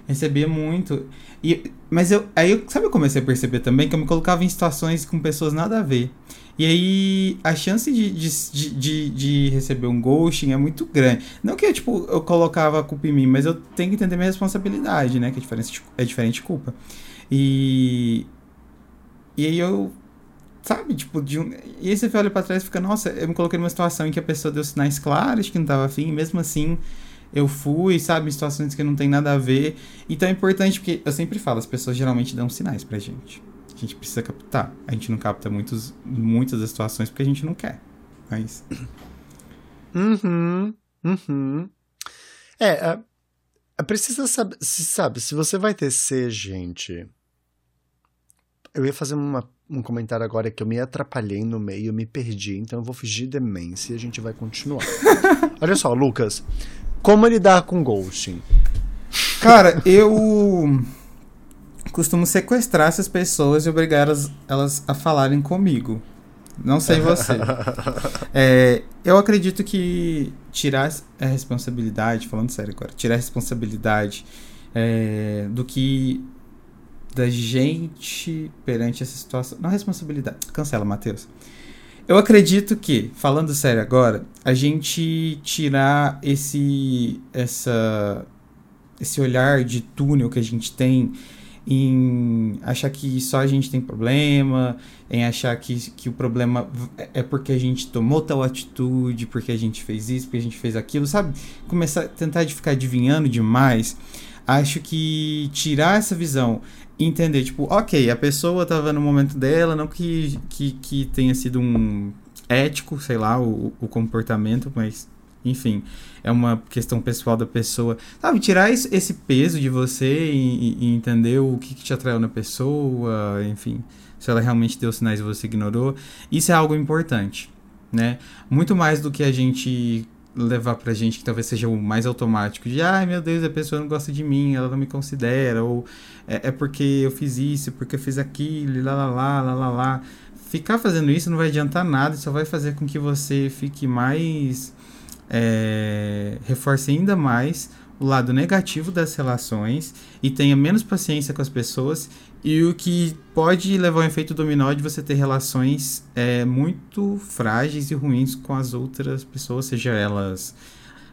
recebia muito. E, mas eu, aí eu, sabe, eu comecei a perceber também que eu me colocava em situações com pessoas nada a ver. E aí a chance de, de, de, de, receber um ghosting é muito grande. Não que tipo, eu colocava a culpa em mim, mas eu tenho que entender minha responsabilidade, né? Que é diferente, é diferente de culpa. E. E aí eu. Sabe, tipo, de um. E aí você olha pra trás e fica, nossa, eu me coloquei numa situação em que a pessoa deu sinais claros que não tava afim, e mesmo assim eu fui, sabe, em situações que não tem nada a ver. Então é importante porque eu sempre falo, as pessoas geralmente dão sinais pra gente. A gente precisa captar. A gente não capta muitos, muitas das situações porque a gente não quer. Mas. Uhum. Uhum. É, é, é precisa saber. Se sabe, se você vai tecer, gente. Eu ia fazer uma, um comentário agora que eu me atrapalhei no meio, eu me perdi, então eu vou fingir demência e a gente vai continuar. Olha só, Lucas. Como lidar com ghosting? Cara, eu costumo sequestrar essas pessoas e obrigar elas, elas a falarem comigo. Não sei você. é, eu acredito que tirar a responsabilidade, falando sério agora, tirar a responsabilidade é, do que da gente perante essa situação. Não responsabilidade. Cancela, Matheus. Eu acredito que, falando sério agora, a gente tirar esse essa esse olhar de túnel que a gente tem em achar que só a gente tem problema, em achar que, que o problema é porque a gente tomou tal atitude, porque a gente fez isso, porque a gente fez aquilo, sabe? Começar tentar de ficar adivinhando demais. Acho que tirar essa visão entender, tipo, ok, a pessoa estava no momento dela, não que, que, que tenha sido um ético, sei lá, o, o comportamento, mas enfim, é uma questão pessoal da pessoa. Sabe, tirar esse peso de você e, e entender o que, que, te atraiu na pessoa, enfim, se ela realmente deu sinais e você ignorou. Isso é algo importante, né? Muito mais do que a gente levar pra gente que talvez seja o mais automático de ai meu Deus, a pessoa não gosta de mim, ela não me considera, ou é, é porque eu fiz isso, porque eu fiz aquilo, lá lá lá lá lá lá. Ficar fazendo isso não vai adiantar nada, só vai fazer com que você fique mais é, reforce ainda mais o lado negativo das relações e tenha menos paciência com as pessoas e o que pode levar ao efeito dominó de você ter relações é, muito frágeis e ruins com as outras pessoas, seja elas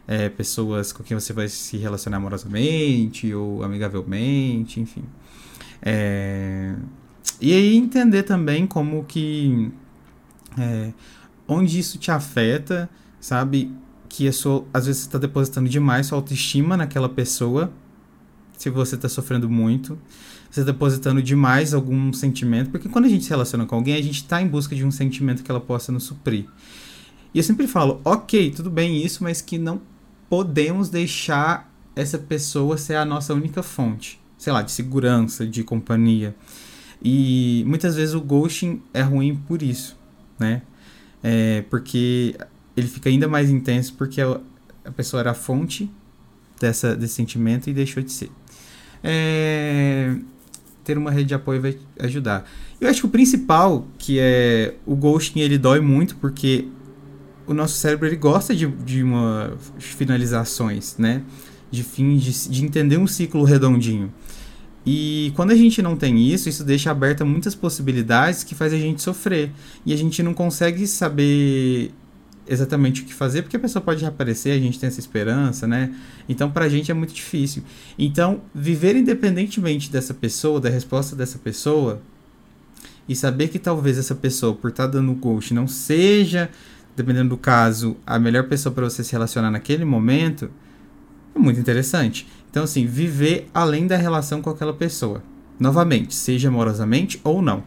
é, pessoas com quem você vai se relacionar amorosamente ou amigavelmente, enfim. É, e aí entender também como que é, onde isso te afeta, sabe? que sua, às vezes você está depositando demais sua autoestima naquela pessoa, se você está sofrendo muito, você está depositando demais algum sentimento, porque quando a gente se relaciona com alguém, a gente está em busca de um sentimento que ela possa nos suprir. E eu sempre falo, ok, tudo bem isso, mas que não podemos deixar essa pessoa ser a nossa única fonte, sei lá, de segurança, de companhia. E muitas vezes o ghosting é ruim por isso, né? É, porque ele fica ainda mais intenso porque a, a pessoa era a fonte dessa, desse sentimento e deixou de ser. É, ter uma rede de apoio vai ajudar. Eu acho que o principal, que é o ghosting, ele dói muito porque o nosso cérebro ele gosta de, de uma finalizações, né? De fim, de, de entender um ciclo redondinho. E quando a gente não tem isso, isso deixa aberta muitas possibilidades que faz a gente sofrer. E a gente não consegue saber exatamente o que fazer, porque a pessoa pode reaparecer, a gente tem essa esperança, né? Então, pra gente é muito difícil. Então, viver independentemente dessa pessoa, da resposta dessa pessoa, e saber que talvez essa pessoa, por estar tá dando ghost, não seja, dependendo do caso, a melhor pessoa para você se relacionar naquele momento, é muito interessante. Então, assim, viver além da relação com aquela pessoa. Novamente, seja amorosamente ou não.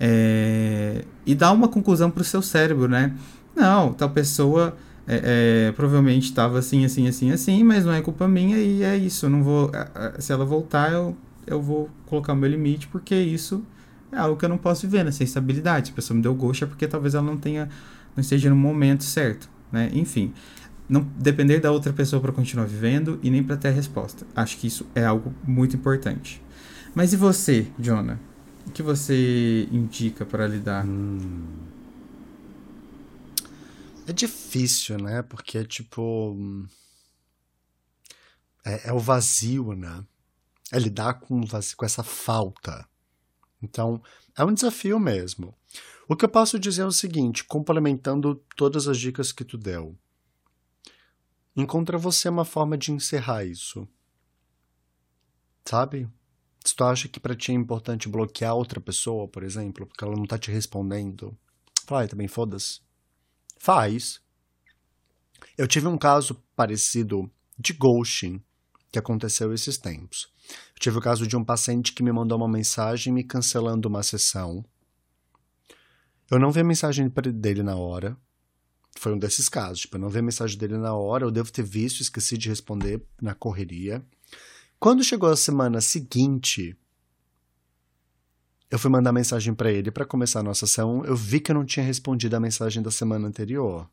É... E dar uma conclusão para o seu cérebro, né? Não, tal pessoa é, é, provavelmente estava assim, assim, assim, assim, mas não é culpa minha e é isso. Não vou. Se ela voltar, eu, eu vou colocar o meu limite, porque isso é algo que eu não posso viver nessa estabilidade. Se a pessoa me deu gosto é porque talvez ela não tenha. não esteja no momento certo. Né? Enfim. Não depender da outra pessoa para continuar vivendo e nem para ter a resposta. Acho que isso é algo muito importante. Mas e você, Jonah? O que você indica para lidar? Hum. É difícil, né? Porque, tipo. É, é o vazio, né? É lidar com, vazio, com essa falta. Então, é um desafio mesmo. O que eu posso dizer é o seguinte, complementando todas as dicas que tu deu. Encontra você uma forma de encerrar isso. Sabe? Se tu acha que pra ti é importante bloquear outra pessoa, por exemplo, porque ela não tá te respondendo, fala, também foda-se. Faz. Eu tive um caso parecido de ghosting que aconteceu esses tempos. Eu tive o caso de um paciente que me mandou uma mensagem me cancelando uma sessão. Eu não vi a mensagem dele na hora. Foi um desses casos. Tipo, eu não vi a mensagem dele na hora, eu devo ter visto, esqueci de responder na correria. Quando chegou a semana seguinte, eu fui mandar mensagem para ele para começar a nossa sessão. Eu vi que eu não tinha respondido a mensagem da semana anterior.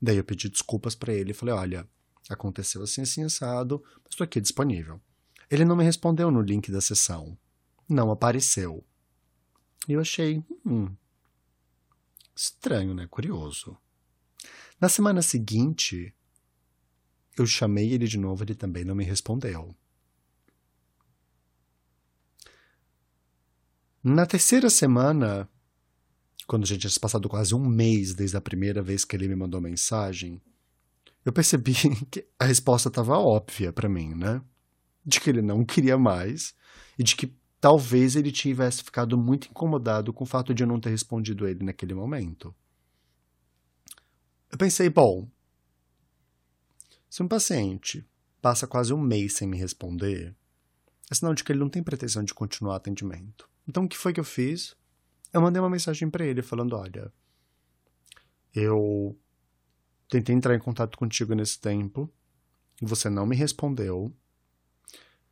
Daí eu pedi desculpas para ele e falei: olha, aconteceu assim, assim, assado, mas estou aqui disponível. Ele não me respondeu no link da sessão. Não apareceu. E eu achei, hum, estranho, né? Curioso. Na semana seguinte, eu chamei ele de novo, ele também não me respondeu. Na terceira semana, quando já tinha passado quase um mês desde a primeira vez que ele me mandou mensagem, eu percebi que a resposta estava óbvia para mim, né? De que ele não queria mais e de que talvez ele tivesse ficado muito incomodado com o fato de eu não ter respondido ele naquele momento. Eu pensei, bom, se um paciente passa quase um mês sem me responder, é sinal de que ele não tem pretensão de continuar o atendimento. Então, o que foi que eu fiz? Eu mandei uma mensagem para ele falando: olha, eu tentei entrar em contato contigo nesse tempo, você não me respondeu,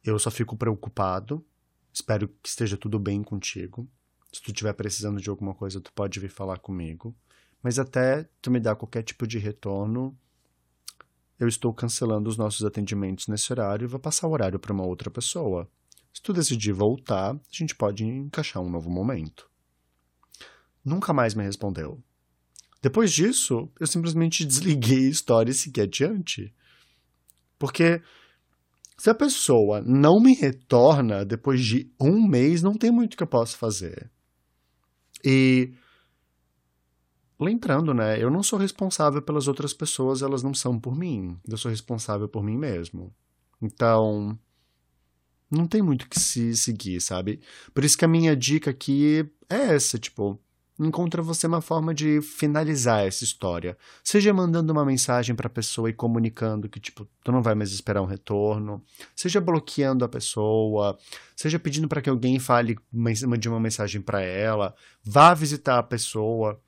eu só fico preocupado, espero que esteja tudo bem contigo. Se tu estiver precisando de alguma coisa, tu pode vir falar comigo. Mas até tu me dar qualquer tipo de retorno, eu estou cancelando os nossos atendimentos nesse horário e vou passar o horário para uma outra pessoa. Se tu decidir voltar, a gente pode encaixar um novo momento. Nunca mais me respondeu. Depois disso, eu simplesmente desliguei a história e segui adiante. Porque se a pessoa não me retorna depois de um mês, não tem muito que eu possa fazer. E lembrando, né? Eu não sou responsável pelas outras pessoas, elas não são por mim. Eu sou responsável por mim mesmo. Então, não tem muito que se seguir, sabe? Por isso que a minha dica aqui é essa, tipo, encontra você uma forma de finalizar essa história. Seja mandando uma mensagem para a pessoa e comunicando que tipo, tu não vai mais esperar um retorno, seja bloqueando a pessoa, seja pedindo para que alguém fale de uma mensagem para ela, vá visitar a pessoa,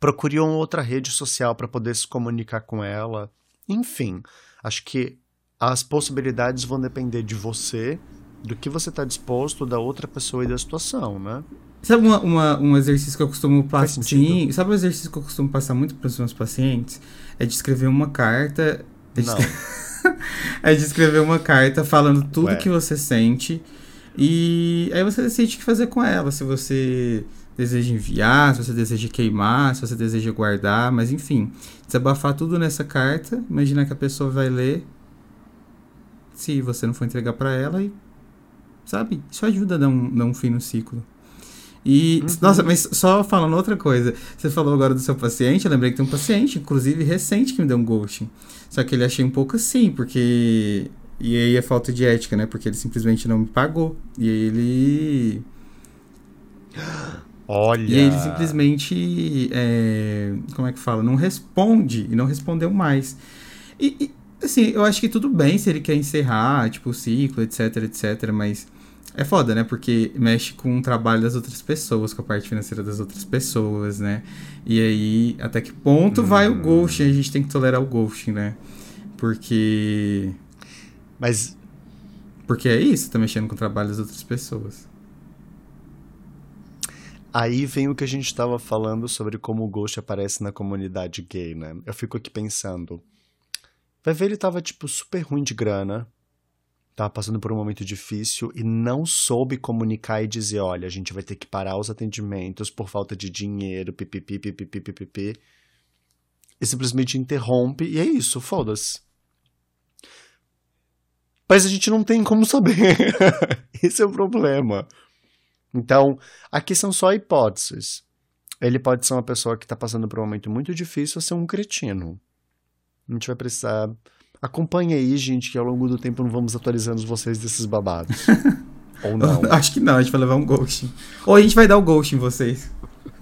procure uma outra rede social para poder se comunicar com ela. Enfim, acho que as possibilidades vão depender de você, do que você está disposto, da outra pessoa e da situação, né? Sabe uma, uma, um exercício que eu costumo passar? Sim, sabe um exercício que eu costumo passar muito para os meus pacientes? É de escrever uma carta. É de, é de escrever uma carta falando tudo Ué. que você sente. E aí você decide o que fazer com ela. Se você deseja enviar, se você deseja queimar, se você deseja guardar, mas enfim, desabafar tudo nessa carta, imagina que a pessoa vai ler, se você não for entregar para ela e sabe, isso ajuda a dar um, dar um fim no ciclo. E, uhum. nossa, mas só falando outra coisa, você falou agora do seu paciente, eu lembrei que tem um paciente, inclusive recente, que me deu um ghosting. Só que ele achei um pouco assim, porque. E aí é falta de ética, né? Porque ele simplesmente não me pagou. E aí ele. Olha! E ele simplesmente. É, como é que fala? Não responde. E não respondeu mais. E, e, assim, eu acho que tudo bem se ele quer encerrar, tipo, o ciclo, etc, etc. Mas é foda, né? Porque mexe com o trabalho das outras pessoas, com a parte financeira das outras pessoas, né? E aí, até que ponto hum. vai o ghosting? A gente tem que tolerar o ghosting, né? Porque. Mas. Porque é isso, tá mexendo com o trabalho das outras pessoas. Aí vem o que a gente estava falando sobre como o Ghost aparece na comunidade gay, né? Eu fico aqui pensando. Vai ver, ele tava, tipo, super ruim de grana. Tava passando por um momento difícil e não soube comunicar e dizer: olha, a gente vai ter que parar os atendimentos por falta de dinheiro, pipipi, pipipi, pipipi. E simplesmente interrompe e é isso, foda-se. Mas a gente não tem como saber. Esse é o problema. Então, aqui são só hipóteses. Ele pode ser uma pessoa que está passando por um momento muito difícil ou ser um cretino. A gente vai precisar. Acompanhe aí, gente, que ao longo do tempo não vamos atualizando vocês desses babados. Ou não? Acho que não, a gente vai levar um ghosting. Ou a gente vai dar o ghost em vocês.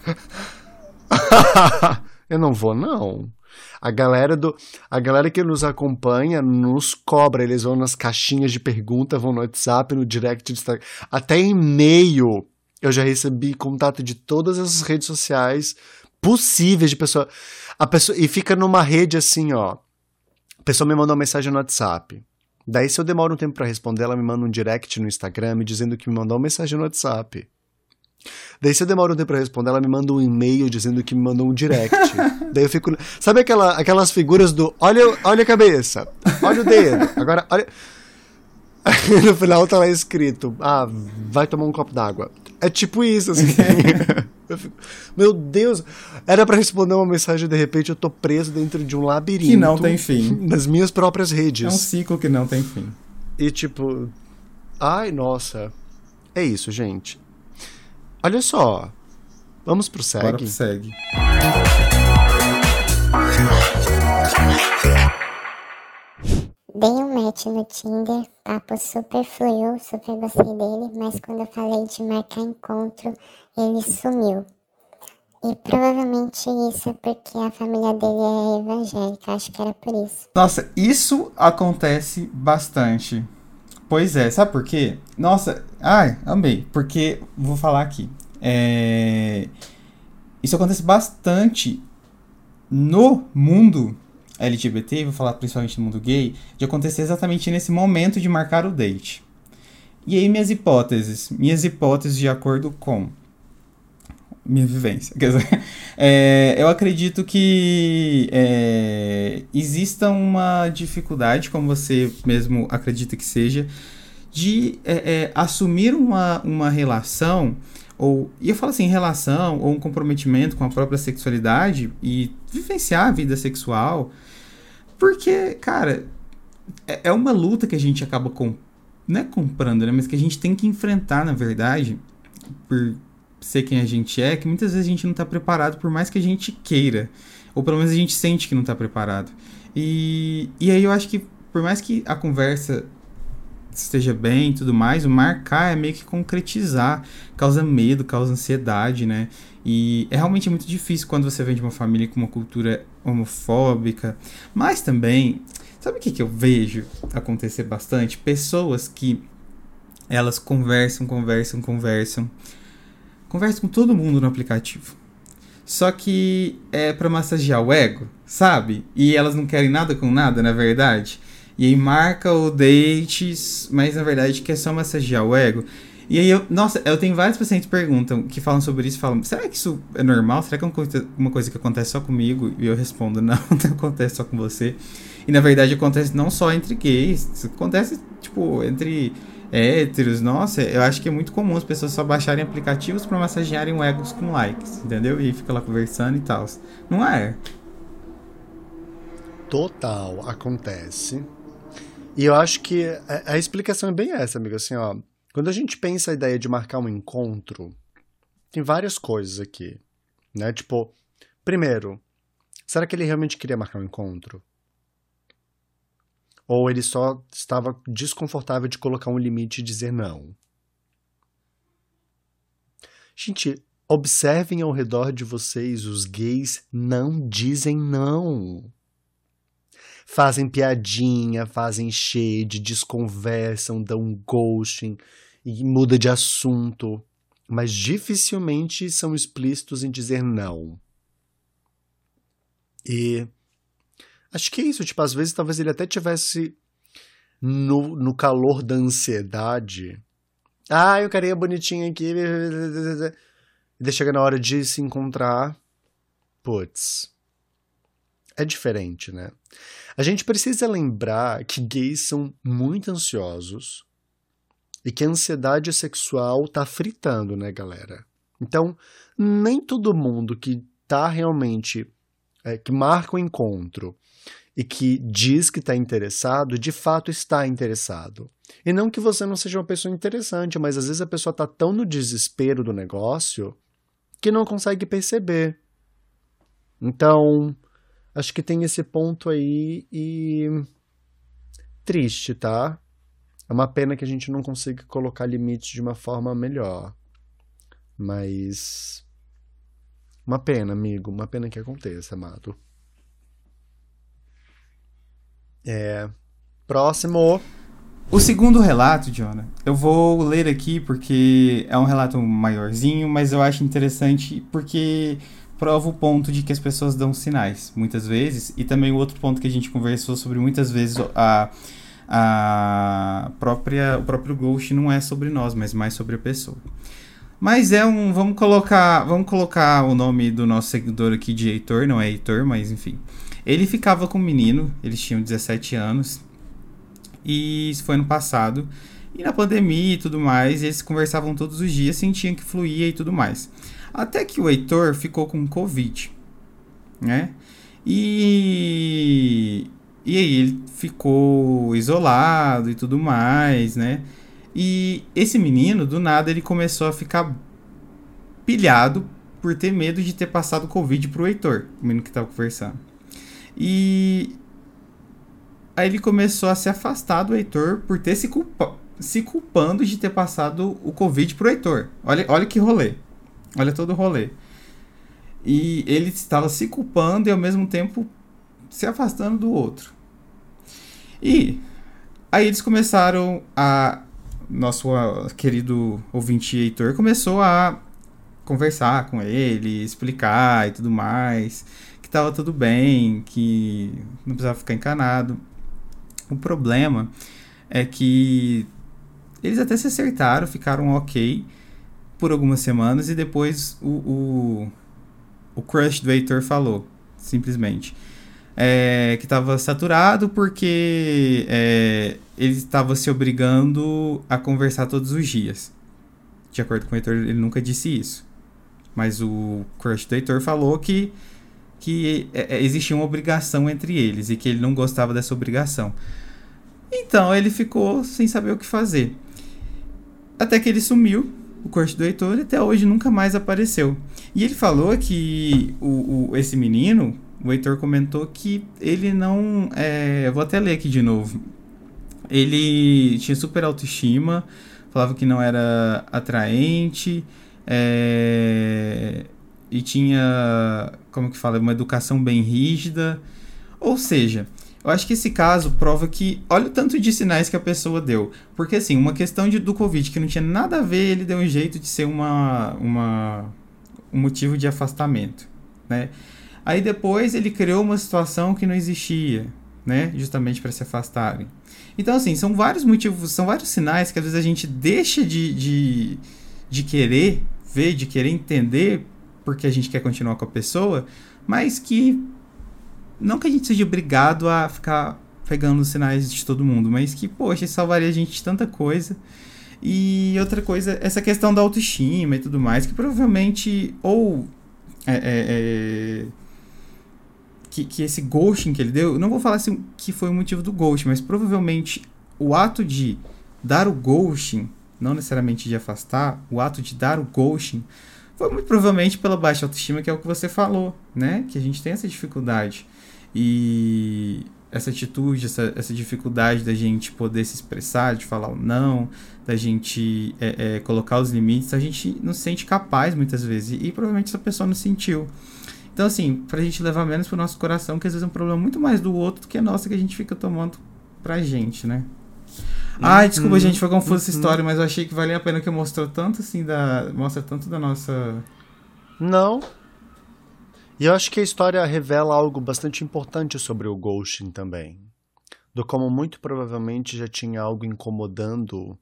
eu não vou, não. A galera do, a galera que nos acompanha nos cobra, eles vão nas caixinhas de pergunta, vão no WhatsApp, no direct Instagram, até e-mail. Eu já recebi contato de todas as redes sociais possíveis de pessoa, a pessoa e fica numa rede assim, ó. A pessoa me mandou uma mensagem no WhatsApp. Daí, se eu demoro um tempo para responder, ela me manda um direct no Instagram me dizendo que me mandou uma mensagem no WhatsApp. Daí, se eu demoro um tempo pra responder, ela me manda um e-mail dizendo que me mandou um direct. Daí eu fico. Sabe aquela, aquelas figuras do olha, olha a cabeça, olha o dedo, agora olha. no final tá lá escrito: Ah, vai tomar um copo d'água. É tipo isso, assim. fico, meu Deus, era para responder uma mensagem de repente eu tô preso dentro de um labirinto. Que não tem fim. Nas minhas próprias redes. É um ciclo que não tem fim. E tipo, ai, nossa. É isso, gente. Olha só. Vamos pro segue. Bora pro segue. Dei um match no Tinder, papo super fluiu, super gostei dele, mas quando eu falei de marcar encontro, ele sumiu. E provavelmente isso é porque a família dele é evangélica, acho que era por isso. Nossa, isso acontece bastante. Pois é, sabe por quê? Nossa, ai, amei. Porque, vou falar aqui. É... Isso acontece bastante no mundo LGBT, vou falar principalmente no mundo gay, de acontecer exatamente nesse momento de marcar o date. E aí, minhas hipóteses. Minhas hipóteses de acordo com minha vivência. Quer dizer, é, eu acredito que é, exista uma dificuldade, como você mesmo acredita que seja, de é, é, assumir uma, uma relação, ou, e eu falo assim, relação, ou um comprometimento com a própria sexualidade e vivenciar a vida sexual, porque, cara, é, é uma luta que a gente acaba com, não é comprando, né, mas que a gente tem que enfrentar, na verdade, por ser quem a gente é, que muitas vezes a gente não está preparado por mais que a gente queira. Ou pelo menos a gente sente que não está preparado. E, e aí eu acho que por mais que a conversa esteja bem e tudo mais, o marcar é meio que concretizar, causa medo, causa ansiedade, né? E é realmente muito difícil quando você vem de uma família com uma cultura homofóbica, mas também, sabe o que, que eu vejo acontecer bastante? Pessoas que elas conversam, conversam, conversam, conversa com todo mundo no aplicativo. Só que é para massagear o ego, sabe? E elas não querem nada com nada, na verdade. E aí marca o date, mas na verdade quer só massagear o ego. E aí eu, nossa, eu tenho vários pacientes que perguntam, que falam sobre isso, falam, será que isso é normal? Será que é uma coisa que acontece só comigo? E eu respondo, não, não acontece só com você. E na verdade acontece não só entre gays, acontece, tipo, entre héteros, nossa, eu acho que é muito comum as pessoas só baixarem aplicativos para massagearem o egos com likes, entendeu? E fica lá conversando e tal. Não é? Total, acontece. E eu acho que a, a, explicação é bem essa, amigo. Assim, ó, quando a gente pensa a ideia de marcar um encontro, tem várias coisas aqui, né? Tipo, primeiro, será que ele realmente queria marcar um encontro? Ou ele só estava desconfortável de colocar um limite e dizer não? Gente, observem ao redor de vocês, os gays não dizem não. Fazem piadinha, fazem shade, desconversam, dão ghosting e muda de assunto, mas dificilmente são explícitos em dizer não. E Acho que é isso, tipo, às vezes talvez ele até tivesse no, no calor da ansiedade. Ah, eu queria bonitinho aqui. E daí chega na hora de se encontrar. Putz. É diferente, né? A gente precisa lembrar que gays são muito ansiosos e que a ansiedade sexual tá fritando, né, galera? Então, nem todo mundo que tá realmente. É, que marca o encontro e que diz que está interessado, de fato está interessado. E não que você não seja uma pessoa interessante, mas às vezes a pessoa está tão no desespero do negócio que não consegue perceber. Então, acho que tem esse ponto aí e. triste, tá? É uma pena que a gente não consiga colocar limites de uma forma melhor. Mas. Uma pena, amigo. Uma pena que aconteça, amado. É. Próximo. O segundo relato, Jonah, eu vou ler aqui porque é um relato maiorzinho, mas eu acho interessante porque prova o ponto de que as pessoas dão sinais, muitas vezes, e também o outro ponto que a gente conversou sobre muitas vezes a, a própria, o próprio ghost não é sobre nós, mas mais sobre a pessoa. Mas é um, vamos colocar, vamos colocar o nome do nosso seguidor aqui de Heitor, não é Heitor, mas enfim. Ele ficava com um menino, eles tinham 17 anos, e isso foi ano passado. E na pandemia e tudo mais, eles conversavam todos os dias, sentiam que fluía e tudo mais. Até que o Heitor ficou com Covid, né? E, e aí ele ficou isolado e tudo mais, né? E esse menino, do nada, ele começou a ficar pilhado por ter medo de ter passado Covid pro Heitor, o menino que tava conversando. E Aí ele começou a se afastar do Heitor por ter se, culpa se culpando de ter passado o Covid pro Heitor. Olha, olha que rolê. Olha todo o rolê. E ele estava se culpando e ao mesmo tempo se afastando do outro. E aí eles começaram a. Nosso querido ouvinte Heitor começou a conversar com ele, explicar e tudo mais. Que estava tudo bem, que não precisava ficar encanado. O problema é que eles até se acertaram, ficaram ok por algumas semanas e depois o, o, o crush do Heitor falou, simplesmente. É, que estava saturado porque é, ele estava se obrigando a conversar todos os dias. De acordo com o Heitor, ele nunca disse isso. Mas o crush do Heitor falou que, que é, é existia uma obrigação entre eles e que ele não gostava dessa obrigação. Então ele ficou sem saber o que fazer. Até que ele sumiu, o corte do Heitor, até hoje nunca mais apareceu. E ele falou que o, o esse menino, o Heitor comentou que ele não. É, vou até ler aqui de novo. Ele tinha super autoestima, falava que não era atraente, é, e tinha, como que fala, uma educação bem rígida. Ou seja, eu acho que esse caso prova que. Olha o tanto de sinais que a pessoa deu. Porque, assim, uma questão de, do Covid que não tinha nada a ver, ele deu um jeito de ser uma, uma, um motivo de afastamento. Né? Aí depois ele criou uma situação que não existia, né? Justamente para se afastarem. Então, assim, são vários motivos, são vários sinais que às vezes a gente deixa de, de, de querer ver, de querer entender porque a gente quer continuar com a pessoa, mas que não que a gente seja obrigado a ficar pegando os sinais de todo mundo, mas que, poxa, salvaria a gente de tanta coisa. E outra coisa, essa questão da autoestima e tudo mais, que provavelmente, ou. É, é, é, que, que esse ghosting que ele deu, não vou falar assim que foi o motivo do ghosting, mas provavelmente o ato de dar o ghosting, não necessariamente de afastar, o ato de dar o ghosting, foi muito provavelmente pela baixa autoestima, que é o que você falou, né? Que a gente tem essa dificuldade. E essa atitude, essa, essa dificuldade da gente poder se expressar, de falar o não, da gente é, é, colocar os limites, a gente não se sente capaz muitas vezes. E, e provavelmente essa pessoa não sentiu. Então, assim, pra gente levar menos pro nosso coração, que às vezes é um problema muito mais do outro do que a nossa que a gente fica tomando pra gente, né? Ai, desculpa, uhum, gente, foi confusa uhum. essa história, mas eu achei que valia a pena que mostrou tanto assim da. Mostra tanto da nossa. Não, e eu acho que a história revela algo bastante importante sobre o ghosting também. Do como muito provavelmente já tinha algo incomodando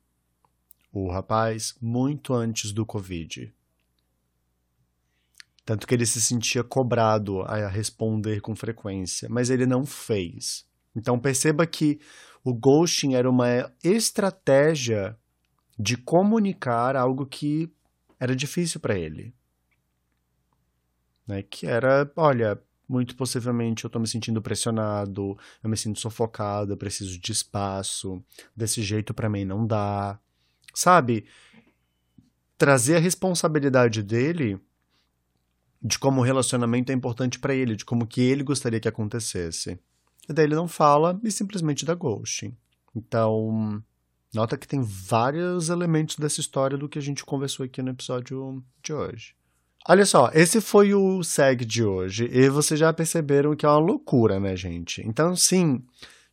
o rapaz muito antes do Covid. Tanto que ele se sentia cobrado a responder com frequência, mas ele não fez. Então perceba que o ghosting era uma estratégia de comunicar algo que era difícil para ele né? Que era, olha, muito possivelmente eu estou me sentindo pressionado, eu me sinto sufocado, eu preciso de espaço, desse jeito para mim não dá. Sabe? Trazer a responsabilidade dele de como o relacionamento é importante para ele, de como que ele gostaria que acontecesse. E daí ele não fala e simplesmente dá ghosting. Então, Nota que tem vários elementos dessa história do que a gente conversou aqui no episódio de hoje. Olha só, esse foi o SEG de hoje, e vocês já perceberam que é uma loucura, né, gente? Então, sim,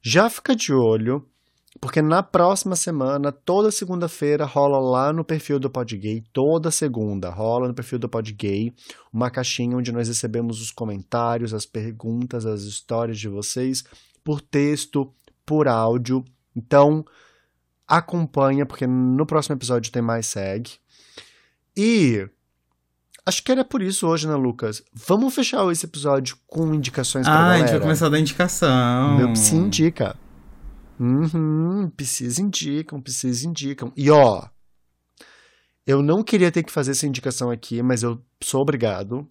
já fica de olho, porque na próxima semana, toda segunda-feira, rola lá no perfil do Podgay, toda segunda, rola no perfil do Podgay, uma caixinha onde nós recebemos os comentários, as perguntas, as histórias de vocês, por texto, por áudio. Então, acompanha, porque no próximo episódio tem mais SEG. E Acho que era por isso hoje, né, Lucas? Vamos fechar esse episódio com indicações pra ah, galera. a gente vai começar a dar indicação. Meu psi indica. Uhum, psis indicam, psis indicam. E ó, eu não queria ter que fazer essa indicação aqui, mas eu sou obrigado.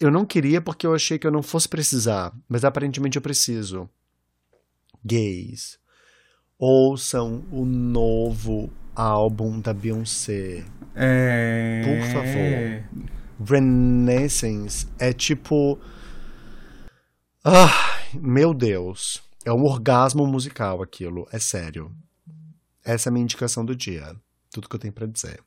Eu não queria porque eu achei que eu não fosse precisar, mas aparentemente eu preciso. Gays, ouçam o novo álbum da Beyoncé. É. Por favor. Renaissance é tipo. Ah, meu Deus. É um orgasmo musical aquilo, é sério. Essa é a minha indicação do dia. Tudo que eu tenho para dizer.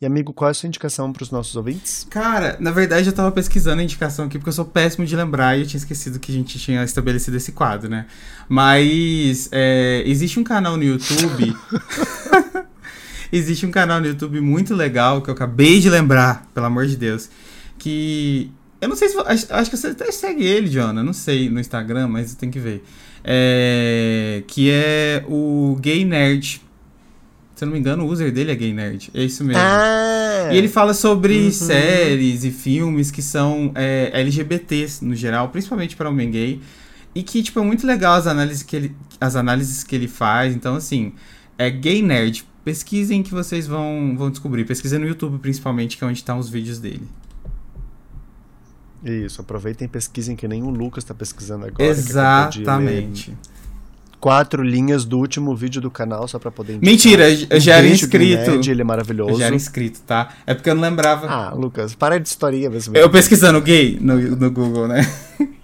E amigo, qual é a sua indicação para os nossos ouvintes? Cara, na verdade eu tava pesquisando a indicação aqui porque eu sou péssimo de lembrar e eu tinha esquecido que a gente tinha estabelecido esse quadro, né? Mas é, existe um canal no YouTube. existe um canal no YouTube muito legal que eu acabei de lembrar, pelo amor de Deus. Que. Eu não sei se. Acho, acho que você até segue ele, Jonah. Não sei no Instagram, mas tem que ver. É, que é o Gay Nerd. Se eu não me engano, o user dele é Gay Nerd. É isso mesmo. Ah, E ele fala sobre uhum. séries e filmes que são é, LGBTs no geral, principalmente para homem gay. E que, tipo, é muito legal as análises que ele, as análises que ele faz. Então, assim, é Gay Nerd. Pesquisem que vocês vão, vão descobrir. Pesquisem no YouTube, principalmente, que é onde estão os vídeos dele. Isso, aproveitem e pesquisem que nem o Lucas está pesquisando agora. Exatamente. Quatro linhas do último vídeo do canal só pra poder indicar. Mentira, eu já era inscrito. Nerd, ele é maravilhoso. Eu já era inscrito, tá? É porque eu não lembrava. Ah, Lucas, para de historinha mesmo. Eu pesquisando gay no, no Google, né?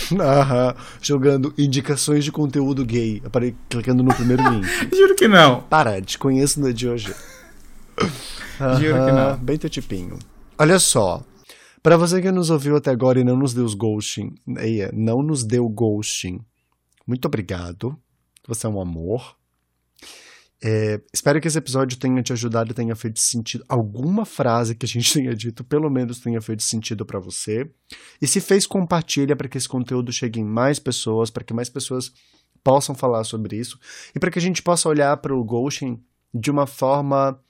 Aham, jogando indicações de conteúdo gay. Aparei clicando no primeiro link. Juro que não. Para, te conheço no de hoje. Juro que não. Bem teu tipinho. Olha só. Pra você que nos ouviu até agora e não nos deu os ghosting, não nos deu ghosting, muito obrigado. Você é um amor. É, espero que esse episódio tenha te ajudado, tenha feito sentido. Alguma frase que a gente tenha dito, pelo menos, tenha feito sentido para você. E se fez, compartilha para que esse conteúdo chegue em mais pessoas, para que mais pessoas possam falar sobre isso e para que a gente possa olhar para o ghosting de uma forma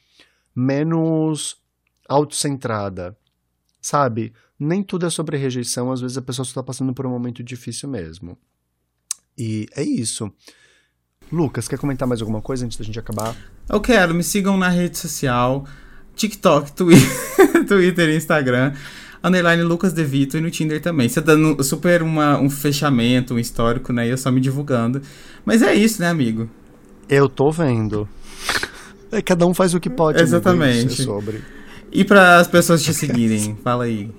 menos autocentrada. Sabe? Nem tudo é sobre rejeição, às vezes a pessoa está passando por um momento difícil mesmo. E é isso. Lucas, quer comentar mais alguma coisa antes da gente acabar? Eu quero, me sigam na rede social, TikTok, Twitter, Twitter e Instagram, underline Lucas De Vito e no Tinder também. Você dando super uma, um fechamento, um histórico, né? E eu só me divulgando. Mas é isso, né, amigo? Eu tô vendo. É, cada um faz o que pode. Exatamente. Amigo, isso é sobre. E para as pessoas te seguirem, fala aí.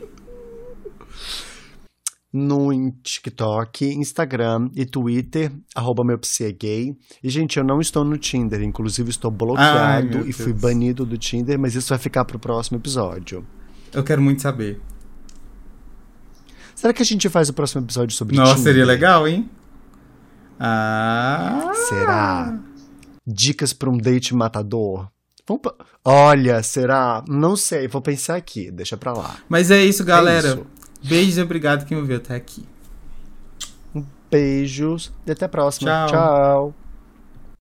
No TikTok, Instagram e Twitter, arroba meu é gay. E, gente, eu não estou no Tinder, inclusive estou bloqueado Ai, e fui banido do Tinder, mas isso vai ficar pro próximo episódio. Eu quero muito saber. Será que a gente faz o próximo episódio sobre Nossa, Tinder? seria legal, hein? Ah. Será? Dicas para um date matador? Olha, será? Não sei, vou pensar aqui, deixa pra lá. Mas é isso, galera. É isso. Beijos e obrigado quem ouviu até aqui. Beijos e até a próxima. Tchau. Tchau.